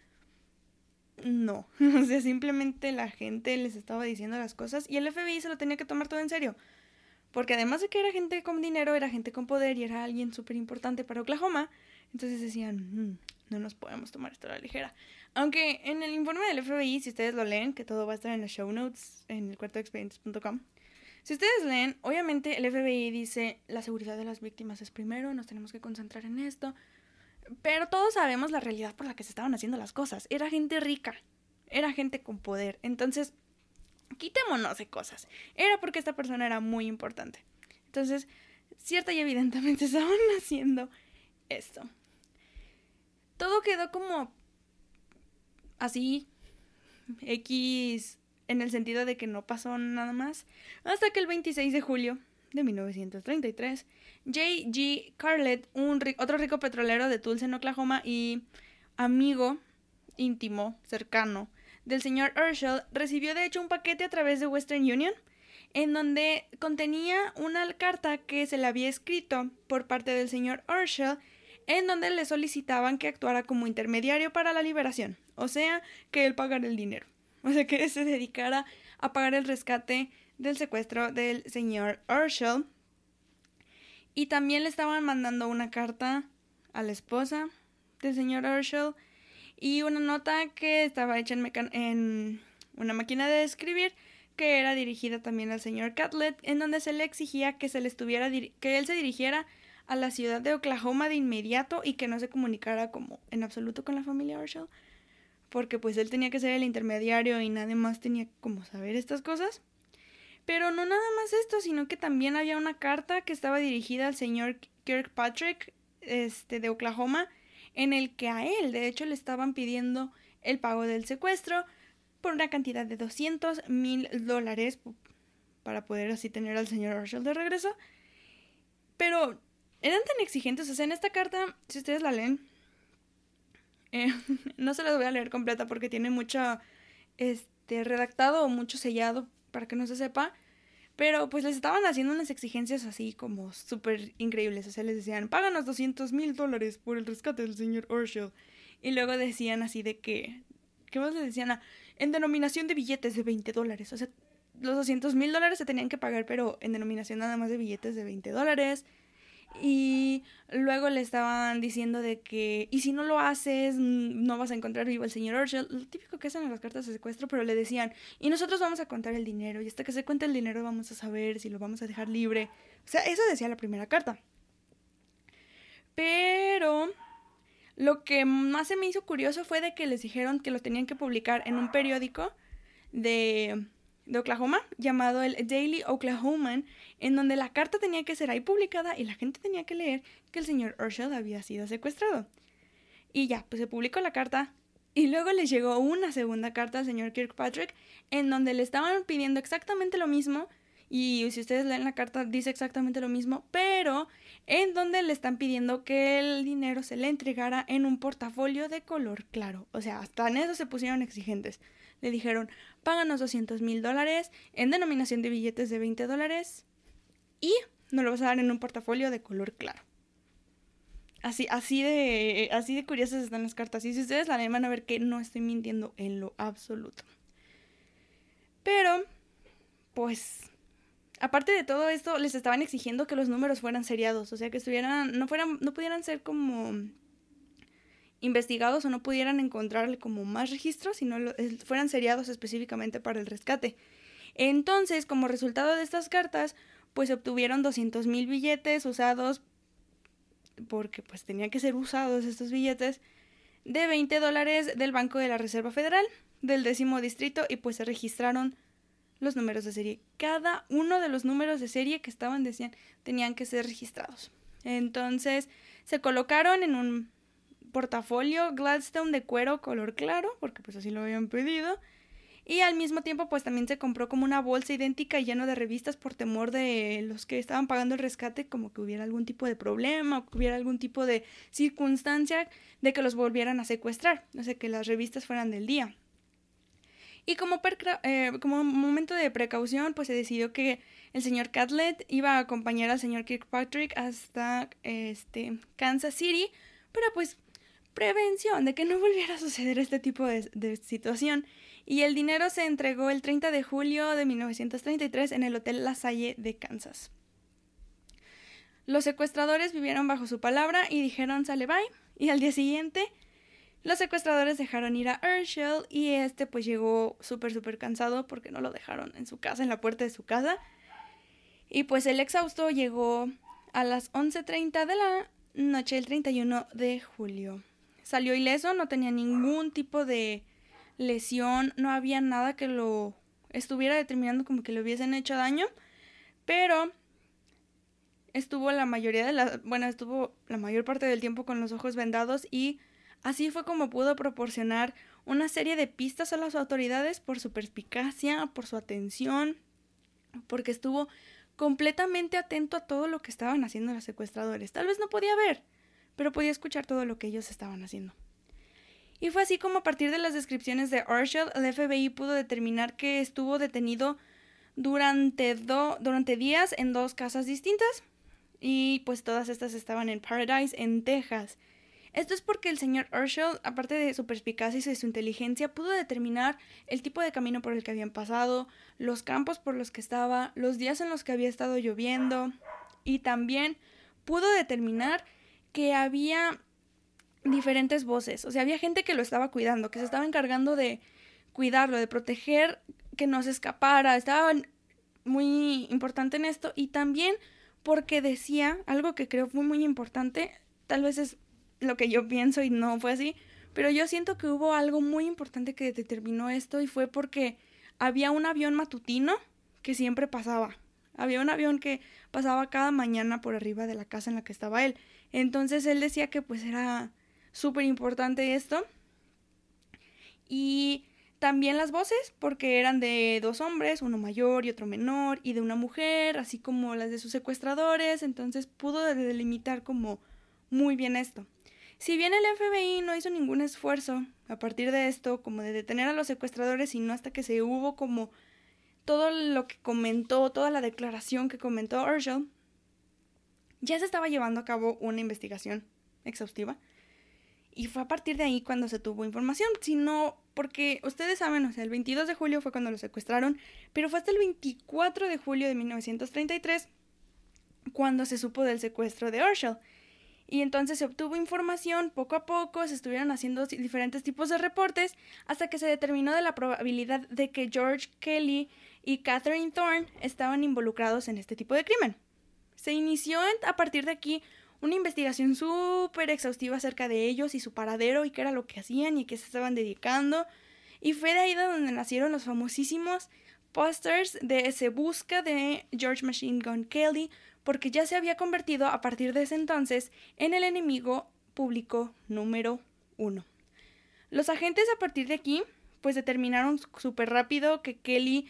S1: no. o sea, simplemente la gente les estaba diciendo las cosas y el FBI se lo tenía que tomar todo en serio. Porque además de que era gente con dinero, era gente con poder y era alguien súper importante para Oklahoma, entonces decían, mm, no nos podemos tomar esto a la ligera. Aunque en el informe del FBI, si ustedes lo leen, que todo va a estar en los show notes en el cuarto expedientes.com, si ustedes leen, obviamente el FBI dice la seguridad de las víctimas es primero, nos tenemos que concentrar en esto, pero todos sabemos la realidad por la que se estaban haciendo las cosas. Era gente rica, era gente con poder. Entonces, quitémonos de cosas. Era porque esta persona era muy importante. Entonces, cierta y evidentemente estaban haciendo esto. Todo quedó como así, X, en el sentido de que no pasó nada más, hasta que el 26 de julio de 1933, J.G. Carlett, un otro rico petrolero de Tulsa, en Oklahoma, y amigo íntimo, cercano, del señor Urshel, recibió de hecho un paquete a través de Western Union, en donde contenía una carta que se le había escrito por parte del señor Urshel, en donde le solicitaban que actuara como intermediario para la liberación, o sea, que él pagara el dinero, o sea, que se dedicara a pagar el rescate del secuestro del señor Urshel. Y también le estaban mandando una carta a la esposa del señor Urshel y una nota que estaba hecha en, en una máquina de escribir que era dirigida también al señor Catlett, en donde se le exigía que se le estuviera que él se dirigiera a la ciudad de Oklahoma de inmediato y que no se comunicara como en absoluto con la familia Urshel, porque pues él tenía que ser el intermediario y nadie más tenía como saber estas cosas. Pero no nada más esto, sino que también había una carta que estaba dirigida al señor Kirkpatrick este, de Oklahoma, en el que a él, de hecho, le estaban pidiendo el pago del secuestro por una cantidad de 200 mil dólares para poder así tener al señor Marshall de regreso. Pero eran tan exigentes, o sea, en esta carta, si ustedes la leen, eh, no se las voy a leer completa porque tiene mucho este, redactado o mucho sellado para que no se sepa. Pero pues les estaban haciendo unas exigencias así como súper increíbles. O sea, les decían, páganos 200 mil dólares por el rescate del señor Urshel. Y luego decían así de que... ¿Qué más les decían? Ah, en denominación de billetes de 20 dólares. O sea, los 200 mil dólares se tenían que pagar, pero en denominación nada más de billetes de 20 dólares. Y luego le estaban diciendo de que, y si no lo haces, no vas a encontrar vivo al señor Urshel. Lo típico que hacen en las cartas de secuestro, pero le decían, y nosotros vamos a contar el dinero, y hasta que se cuente el dinero vamos a saber si lo vamos a dejar libre. O sea, eso decía la primera carta. Pero lo que más se me hizo curioso fue de que les dijeron que lo tenían que publicar en un periódico de, de Oklahoma llamado el Daily Oklahoman, en donde la carta tenía que ser ahí publicada y la gente tenía que leer que el señor Urshel había sido secuestrado. Y ya, pues se publicó la carta. Y luego les llegó una segunda carta al señor Kirkpatrick en donde le estaban pidiendo exactamente lo mismo. Y si ustedes leen la carta dice exactamente lo mismo, pero en donde le están pidiendo que el dinero se le entregara en un portafolio de color claro. O sea, hasta en eso se pusieron exigentes. Le dijeron, páganos 200 mil dólares en denominación de billetes de 20 dólares y nos lo vas a dar en un portafolio de color claro. Así, así de, así de curiosas están las cartas. Y si ustedes la leen van a ver que no estoy mintiendo en lo absoluto. Pero, pues, aparte de todo esto, les estaban exigiendo que los números fueran seriados, o sea, que estuvieran, no fueran, no pudieran ser como investigados o no pudieran encontrarle como más registros, sino fueran seriados específicamente para el rescate. Entonces, como resultado de estas cartas, pues obtuvieron 200 mil billetes usados, porque pues tenían que ser usados estos billetes, de 20 dólares del Banco de la Reserva Federal, del décimo distrito, y pues se registraron los números de serie. Cada uno de los números de serie que estaban decían tenían que ser registrados. Entonces se colocaron en un portafolio Gladstone de cuero color claro, porque pues así lo habían pedido. Y al mismo tiempo pues también se compró como una bolsa idéntica llena de revistas por temor de los que estaban pagando el rescate como que hubiera algún tipo de problema o que hubiera algún tipo de circunstancia de que los volvieran a secuestrar, o sea que las revistas fueran del día. Y como, eh, como momento de precaución, pues se decidió que el señor Catlett iba a acompañar al señor Kirkpatrick hasta este, Kansas City, para pues prevención de que no volviera a suceder este tipo de situación. Y el dinero se entregó el 30 de julio de 1933 en el Hotel La Salle de Kansas. Los secuestradores vivieron bajo su palabra y dijeron sale bye. Y al día siguiente los secuestradores dejaron ir a Urshel y este pues llegó súper súper cansado porque no lo dejaron en su casa, en la puerta de su casa. Y pues el exhausto llegó a las 11.30 de la noche del 31 de julio. Salió ileso, no tenía ningún tipo de lesión, no había nada que lo estuviera determinando como que le hubiesen hecho daño, pero estuvo la mayoría de la, bueno, estuvo la mayor parte del tiempo con los ojos vendados y Así fue como pudo proporcionar una serie de pistas a las autoridades por su perspicacia, por su atención, porque estuvo completamente atento a todo lo que estaban haciendo los secuestradores. Tal vez no podía ver, pero podía escuchar todo lo que ellos estaban haciendo. Y fue así como a partir de las descripciones de Arshel, el FBI pudo determinar que estuvo detenido durante, durante días en dos casas distintas. Y pues todas estas estaban en Paradise, en Texas. Esto es porque el señor Urshel, aparte de su perspicacia y su inteligencia, pudo determinar el tipo de camino por el que habían pasado, los campos por los que estaba, los días en los que había estado lloviendo y también pudo determinar que había diferentes voces, o sea, había gente que lo estaba cuidando, que se estaba encargando de cuidarlo, de proteger que no se escapara, estaba muy importante en esto y también porque decía algo que creo fue muy importante, tal vez es lo que yo pienso y no fue así, pero yo siento que hubo algo muy importante que determinó esto y fue porque había un avión matutino que siempre pasaba. Había un avión que pasaba cada mañana por arriba de la casa en la que estaba él. Entonces él decía que pues era súper importante esto. Y también las voces, porque eran de dos hombres, uno mayor y otro menor, y de una mujer, así como las de sus secuestradores. Entonces pudo delimitar como muy bien esto. Si bien el FBI no hizo ningún esfuerzo a partir de esto, como de detener a los secuestradores, sino hasta que se hubo como todo lo que comentó, toda la declaración que comentó Urgell, ya se estaba llevando a cabo una investigación exhaustiva. Y fue a partir de ahí cuando se tuvo información, sino porque ustedes saben, o sea, el 22 de julio fue cuando lo secuestraron, pero fue hasta el 24 de julio de 1933 cuando se supo del secuestro de Urshel. Y entonces se obtuvo información poco a poco, se estuvieron haciendo diferentes tipos de reportes hasta que se determinó de la probabilidad de que George Kelly y Catherine Thorne estaban involucrados en este tipo de crimen. Se inició a partir de aquí una investigación súper exhaustiva acerca de ellos y su paradero y qué era lo que hacían y qué se estaban dedicando. Y fue de ahí de donde nacieron los famosísimos posters de Se Busca de George Machine Gun Kelly, porque ya se había convertido a partir de ese entonces en el enemigo público número uno. Los agentes a partir de aquí, pues determinaron súper rápido que Kelly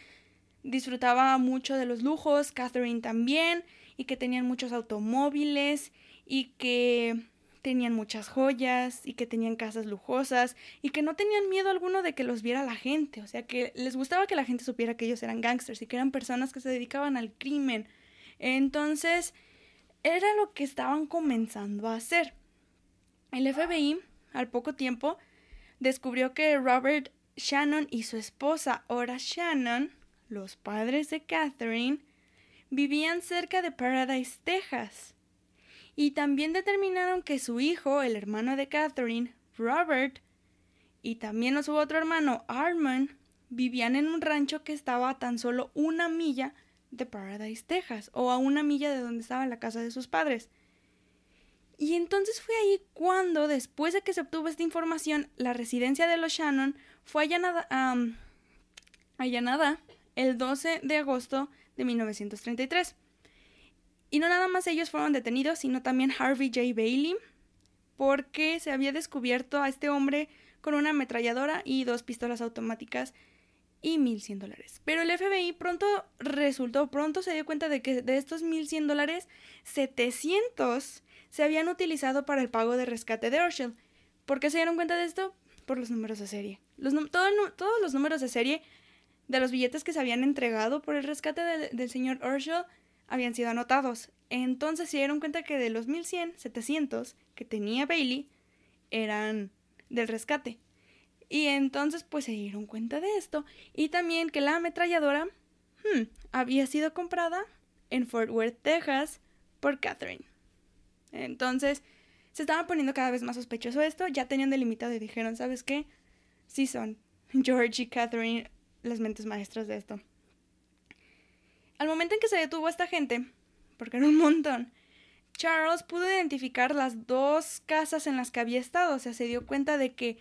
S1: disfrutaba mucho de los lujos, Catherine también, y que tenían muchos automóviles y que tenían muchas joyas y que tenían casas lujosas y que no tenían miedo alguno de que los viera la gente, o sea que les gustaba que la gente supiera que ellos eran gangsters y que eran personas que se dedicaban al crimen. Entonces, era lo que estaban comenzando a hacer. El FBI, al poco tiempo, descubrió que Robert Shannon y su esposa Ora Shannon, los padres de Catherine, vivían cerca de Paradise, Texas. Y también determinaron que su hijo, el hermano de Catherine, Robert, y también su otro hermano, Armand, vivían en un rancho que estaba a tan solo una milla de Paradise, Texas, o a una milla de donde estaba la casa de sus padres. Y entonces fue ahí cuando, después de que se obtuvo esta información, la residencia de los Shannon fue allanada, allanada el 12 de agosto de 1933. Y no nada más ellos fueron detenidos, sino también Harvey J. Bailey, porque se había descubierto a este hombre con una ametralladora y dos pistolas automáticas y 1.100 dólares. Pero el FBI pronto resultó, pronto se dio cuenta de que de estos 1.100 dólares, 700 se habían utilizado para el pago de rescate de Urshel. ¿Por qué se dieron cuenta de esto? Por los números de serie. Todos los números de serie de los billetes que se habían entregado por el rescate del señor Urshel habían sido anotados. Entonces se dieron cuenta que de los 1100, 700 que tenía Bailey eran del rescate. Y entonces pues se dieron cuenta de esto. Y también que la ametralladora hmm, había sido comprada en Fort Worth, Texas por Catherine. Entonces se estaba poniendo cada vez más sospechoso esto. Ya tenían delimitado y dijeron, ¿sabes qué? Sí son George y Catherine las mentes maestras de esto. Al momento en que se detuvo a esta gente, porque era un montón, Charles pudo identificar las dos casas en las que había estado, o sea, se dio cuenta de que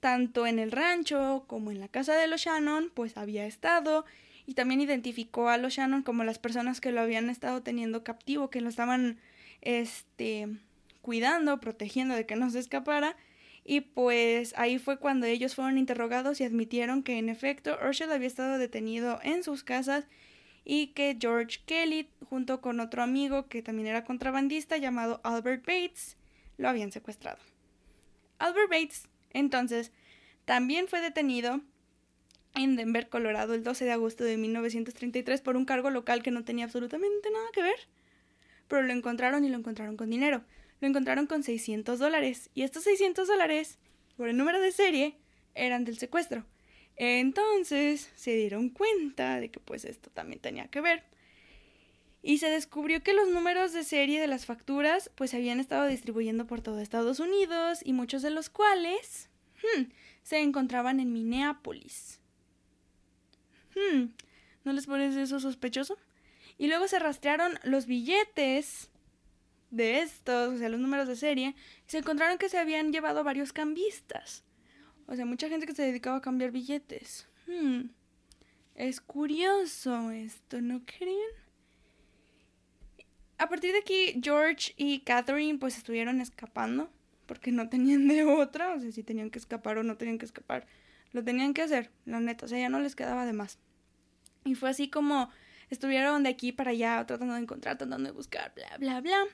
S1: tanto en el rancho como en la casa de los Shannon, pues había estado, y también identificó a los Shannon como las personas que lo habían estado teniendo captivo, que lo estaban, este, cuidando, protegiendo de que no se escapara, y pues ahí fue cuando ellos fueron interrogados y admitieron que en efecto Urshel había estado detenido en sus casas y que George Kelly, junto con otro amigo que también era contrabandista llamado Albert Bates, lo habían secuestrado. Albert Bates, entonces, también fue detenido en Denver, Colorado, el 12 de agosto de 1933 por un cargo local que no tenía absolutamente nada que ver. Pero lo encontraron y lo encontraron con dinero lo encontraron con 600 dólares. Y estos 600 dólares, por el número de serie, eran del secuestro. Entonces se dieron cuenta de que pues esto también tenía que ver. Y se descubrió que los números de serie de las facturas pues se habían estado distribuyendo por todo Estados Unidos y muchos de los cuales hmm, se encontraban en Minneapolis. Hmm, ¿No les parece eso sospechoso? Y luego se rastrearon los billetes de estos, o sea, los números de serie, se encontraron que se habían llevado varios cambistas. O sea, mucha gente que se dedicaba a cambiar billetes. Hmm. Es curioso esto, ¿no creen? A partir de aquí, George y Catherine pues estuvieron escapando porque no tenían de otra, o sea, si tenían que escapar o no tenían que escapar, lo tenían que hacer, la neta, o sea, ya no les quedaba de más. Y fue así como estuvieron de aquí para allá tratando de encontrar, tratando de buscar, bla, bla, bla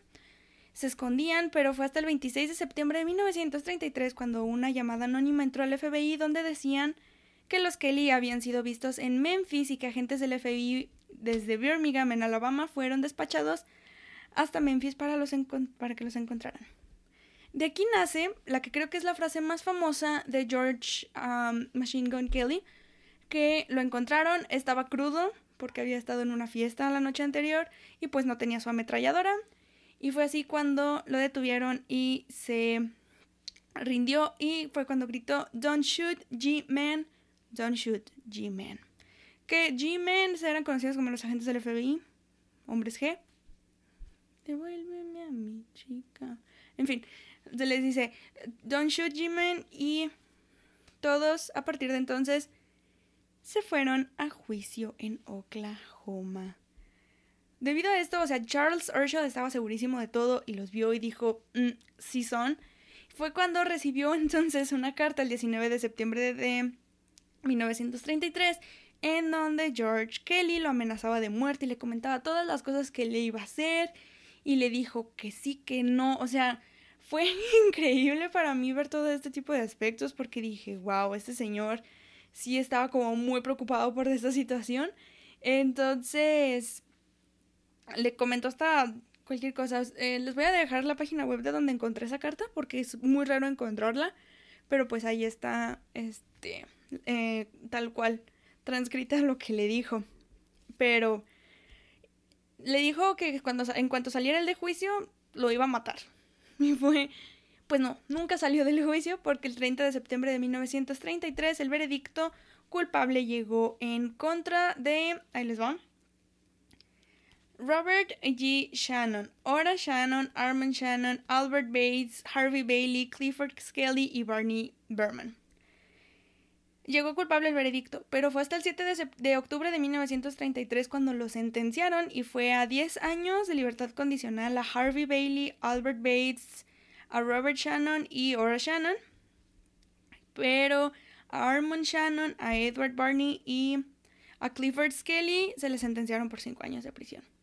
S1: se escondían, pero fue hasta el 26 de septiembre de 1933 cuando una llamada anónima entró al FBI donde decían que los Kelly habían sido vistos en Memphis y que agentes del FBI desde Birmingham en Alabama fueron despachados hasta Memphis para, los para que los encontraran. De aquí nace la que creo que es la frase más famosa de George um, Machine Gun Kelly, que lo encontraron, estaba crudo porque había estado en una fiesta la noche anterior y pues no tenía su ametralladora y fue así cuando lo detuvieron y se rindió y fue cuando gritó Don't shoot G-Man, don't shoot G-Man. Que G-Man eran conocidos como los agentes del FBI, hombres G. Devuélveme a mi chica. En fin, se les dice, don't shoot Jimen y todos a partir de entonces se fueron a juicio en Oklahoma. Debido a esto, o sea, Charles Urshel estaba segurísimo de todo y los vio y dijo, mm, sí son. Fue cuando recibió entonces una carta el 19 de septiembre de 1933 en donde George Kelly lo amenazaba de muerte y le comentaba todas las cosas que le iba a hacer y le dijo que sí, que no, o sea, fue increíble para mí ver todo este tipo de aspectos porque dije, wow, este señor sí estaba como muy preocupado por esta situación. Entonces, le comentó hasta cualquier cosa. Eh, les voy a dejar la página web de donde encontré esa carta porque es muy raro encontrarla. Pero pues ahí está, este, eh, tal cual, transcrita lo que le dijo. Pero le dijo que cuando, en cuanto saliera el de juicio, lo iba a matar. Y fue, pues no, nunca salió del juicio porque el 30 de septiembre de 1933 el veredicto culpable llegó en contra de, ahí les va, Robert G. Shannon, Ora Shannon, Armand Shannon, Albert Bates, Harvey Bailey, Clifford Skelly y Barney Berman. Llegó culpable el veredicto, pero fue hasta el 7 de, de, octubre de 1933 cuando lo sentenciaron y fue a 10 años de libertad condicional a Harvey Bailey, Albert Bates, a Robert Shannon y Ora Shannon, pero a Armand Shannon, a Edward Barney y a Clifford Skelly se les sentenciaron por 5 años de prisión.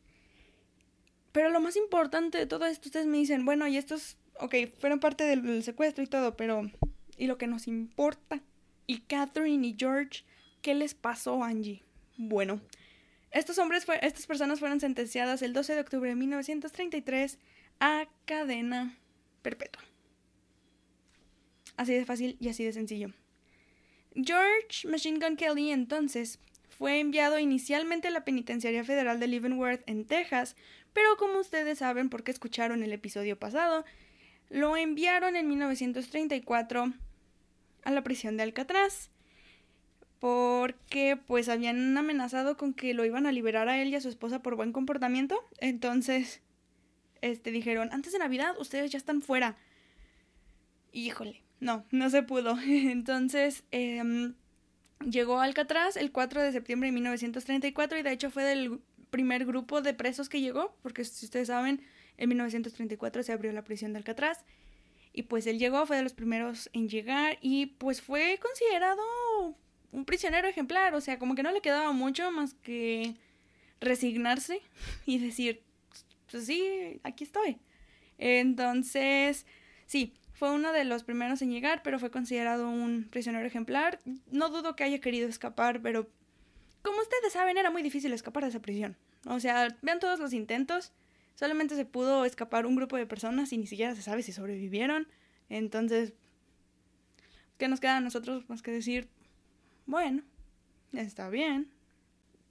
S1: Pero lo más importante de todo esto, ustedes me dicen, bueno, y estos, ok, fueron parte del secuestro y todo, pero... ¿Y lo que nos importa? ¿Y Catherine y George? ¿Qué les pasó, Angie? Bueno, estos hombres, fue, estas personas fueron sentenciadas el 12 de octubre de 1933 a cadena perpetua. Así de fácil y así de sencillo. George Machine Gun Kelly entonces fue enviado inicialmente a la Penitenciaria Federal de Leavenworth en Texas, pero como ustedes saben porque escucharon el episodio pasado, lo enviaron en 1934 a la prisión de Alcatraz porque pues habían amenazado con que lo iban a liberar a él y a su esposa por buen comportamiento. Entonces, este dijeron, antes de Navidad ustedes ya están fuera. Híjole, no, no se pudo. Entonces, eh, llegó a Alcatraz el 4 de septiembre de 1934 y de hecho fue del primer grupo de presos que llegó, porque si ustedes saben, en 1934 se abrió la prisión de Alcatraz. Y pues él llegó, fue de los primeros en llegar y pues fue considerado un prisionero ejemplar, o sea, como que no le quedaba mucho más que resignarse y decir, pues sí, aquí estoy. Entonces, sí, fue uno de los primeros en llegar, pero fue considerado un prisionero ejemplar. No dudo que haya querido escapar, pero como ustedes saben, era muy difícil escapar de esa prisión. O sea, vean todos los intentos. Solamente se pudo escapar un grupo de personas y ni siquiera se sabe si sobrevivieron. Entonces, ¿qué nos queda a nosotros más que decir? Bueno, está bien.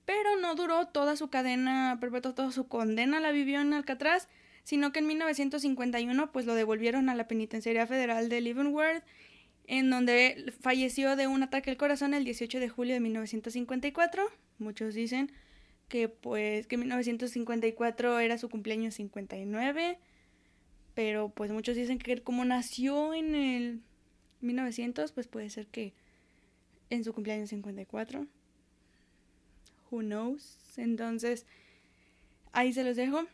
S1: Pero no duró toda su cadena perpetua, toda su condena la vivió en Alcatraz sino que en 1951 pues lo devolvieron a la Penitenciaría Federal de Leavenworth, en donde falleció de un ataque al corazón el 18 de julio de 1954. Muchos dicen que pues que 1954 era su cumpleaños 59, pero pues muchos dicen que como nació en el 1900, pues puede ser que en su cumpleaños 54. Who knows? Entonces, ahí se los dejo.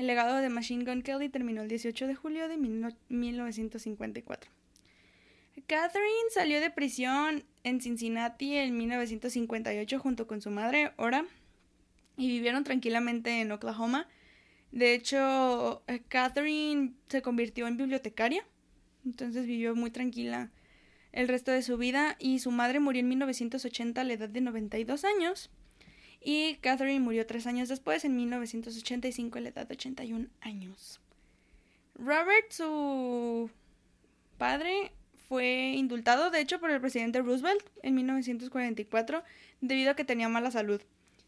S1: El legado de Machine Gun Kelly terminó el 18 de julio de 1954. Catherine salió de prisión en Cincinnati en 1958 junto con su madre, Ora, y vivieron tranquilamente en Oklahoma. De hecho, eh, Catherine se convirtió en bibliotecaria, entonces vivió muy tranquila el resto de su vida y su madre murió en 1980 a la edad de 92 años. Y Catherine murió tres años después, en 1985, a la edad de 81 años. Robert, su padre, fue indultado, de hecho, por el presidente Roosevelt en 1944, debido a que tenía mala salud.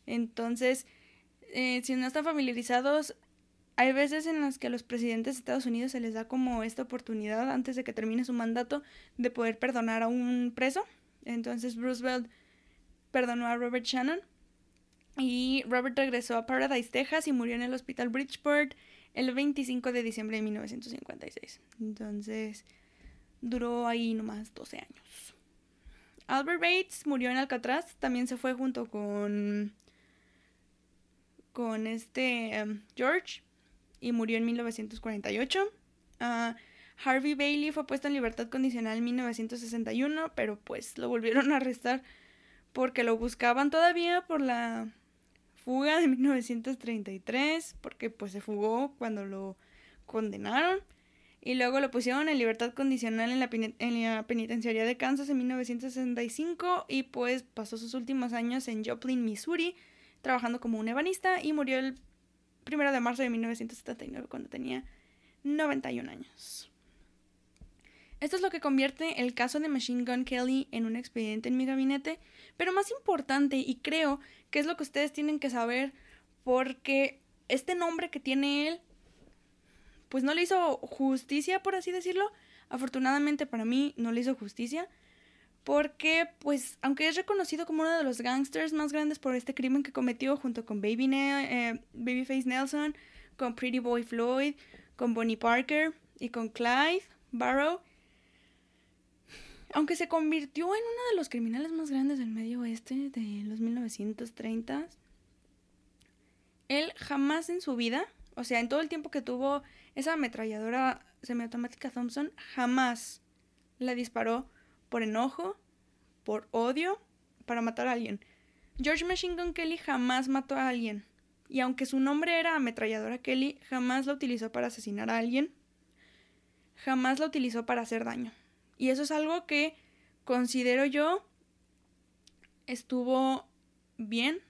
S1: Entonces, eh, si no están familiarizados, hay veces en las que a los presidentes de Estados Unidos se les da como esta oportunidad antes de que termine su mandato de poder perdonar a un preso. Entonces Roosevelt perdonó a Robert Shannon y Robert regresó a Paradise, Texas y murió en el hospital Bridgeport el 25 de diciembre de 1956. Entonces, duró ahí nomás 12 años. Albert Bates murió en Alcatraz, también se fue junto con con este em, George y murió en 1948. Ah, Harvey Bailey fue puesto en libertad condicional en 1961, pero pues lo volvieron a arrestar porque lo buscaban todavía por la fuga de 1933, porque pues se fugó cuando lo condenaron. Y luego lo pusieron en libertad condicional en la, en la penitenciaría de Kansas en 1965 y pues pasó sus últimos años en Joplin, Missouri, trabajando como un ebanista y murió el 1 de marzo de 1979 cuando tenía 91 años. Esto es lo que convierte el caso de Machine Gun Kelly en un expediente en mi gabinete, pero más importante, y creo que es lo que ustedes tienen que saber, porque este nombre que tiene él, pues no le hizo justicia, por así decirlo. Afortunadamente para mí no le hizo justicia, porque pues aunque es reconocido como uno de los gangsters más grandes por este crimen que cometió junto con Baby eh, Babyface Nelson, con Pretty Boy Floyd, con Bonnie Parker y con Clive Barrow, aunque se convirtió en uno de los criminales más grandes del medio oeste de los 1930, él jamás en su vida, o sea, en todo el tiempo que tuvo esa ametralladora semiautomática Thompson, jamás la disparó por enojo, por odio, para matar a alguien. George Machine Gun Kelly jamás mató a alguien. Y aunque su nombre era ametralladora Kelly, jamás la utilizó para asesinar a alguien. Jamás la utilizó para hacer daño. Y eso es algo que considero yo estuvo bien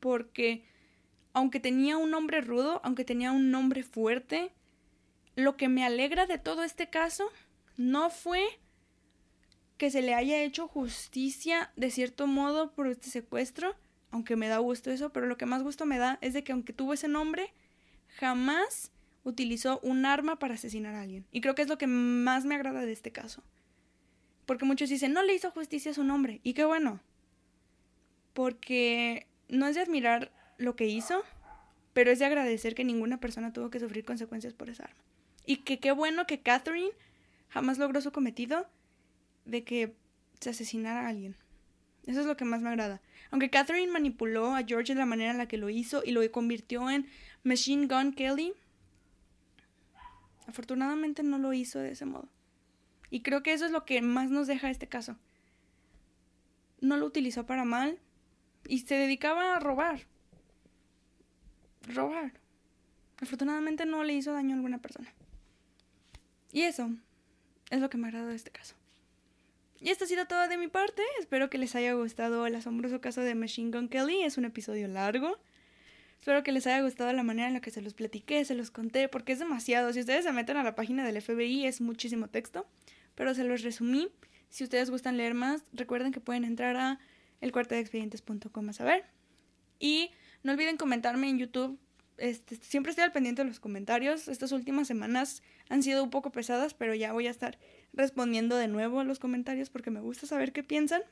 S1: porque aunque tenía un nombre rudo, aunque tenía un nombre fuerte, lo que me alegra de todo este caso no fue que se le haya hecho justicia de cierto modo por este secuestro, aunque me da gusto eso, pero lo que más gusto me da es de que aunque tuvo ese nombre, jamás utilizó un arma para asesinar a alguien. Y creo que es lo que más me agrada de este caso. Porque muchos dicen, no le hizo justicia a su nombre. Y qué bueno. Porque no es de admirar lo que hizo, pero es de agradecer que ninguna persona tuvo que sufrir consecuencias por esa arma. Y que qué bueno que Catherine jamás logró su cometido de que se asesinara a alguien. Eso es lo que más me agrada. Aunque Catherine manipuló a George de la manera en la que lo hizo y lo convirtió en Machine Gun Kelly, afortunadamente no lo hizo de ese modo. Y creo que eso es lo que más nos deja este caso. No lo utilizó para mal y se dedicaba a robar. Robar. Afortunadamente no le hizo daño a alguna persona. Y eso es lo que me agrada de este caso. Y esto ha sido todo de mi parte. Espero que les haya gustado el asombroso caso de Machine Gun Kelly. Es un episodio largo. Espero que les haya gustado la manera en la que se los platiqué, se los conté, porque es demasiado. Si ustedes se meten a la página del FBI es muchísimo texto, pero se los resumí. Si ustedes gustan leer más, recuerden que pueden entrar a elcuartodeexpedientes.com a saber. Y no olviden comentarme en YouTube. Este, siempre estoy al pendiente de los comentarios. Estas últimas semanas han sido un poco pesadas, pero ya voy a estar respondiendo de nuevo a los comentarios porque me gusta saber qué piensan.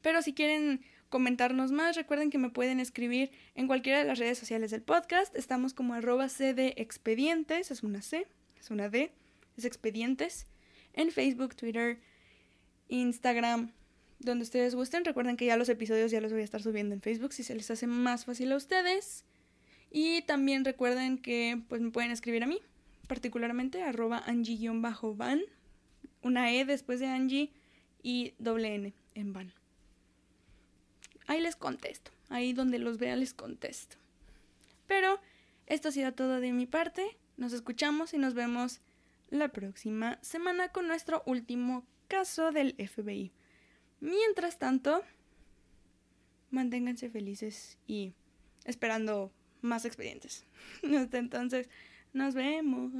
S1: Pero si quieren comentarnos más, recuerden que me pueden escribir en cualquiera de las redes sociales del podcast. Estamos como arroba expedientes, es una C, es una D, es expedientes. En Facebook, Twitter, Instagram, donde ustedes gusten. Recuerden que ya los episodios ya los voy a estar subiendo en Facebook si se les hace más fácil a ustedes. Y también recuerden que pues me pueden escribir a mí particularmente arroba Angie-van, una E después de Angie y doble N en van. Ahí les contesto, ahí donde los vea les contesto. Pero esto ha sido todo de mi parte, nos escuchamos y nos vemos la próxima semana con nuestro último caso del FBI. Mientras tanto, manténganse felices y esperando más expedientes. Hasta entonces. Nos vemos.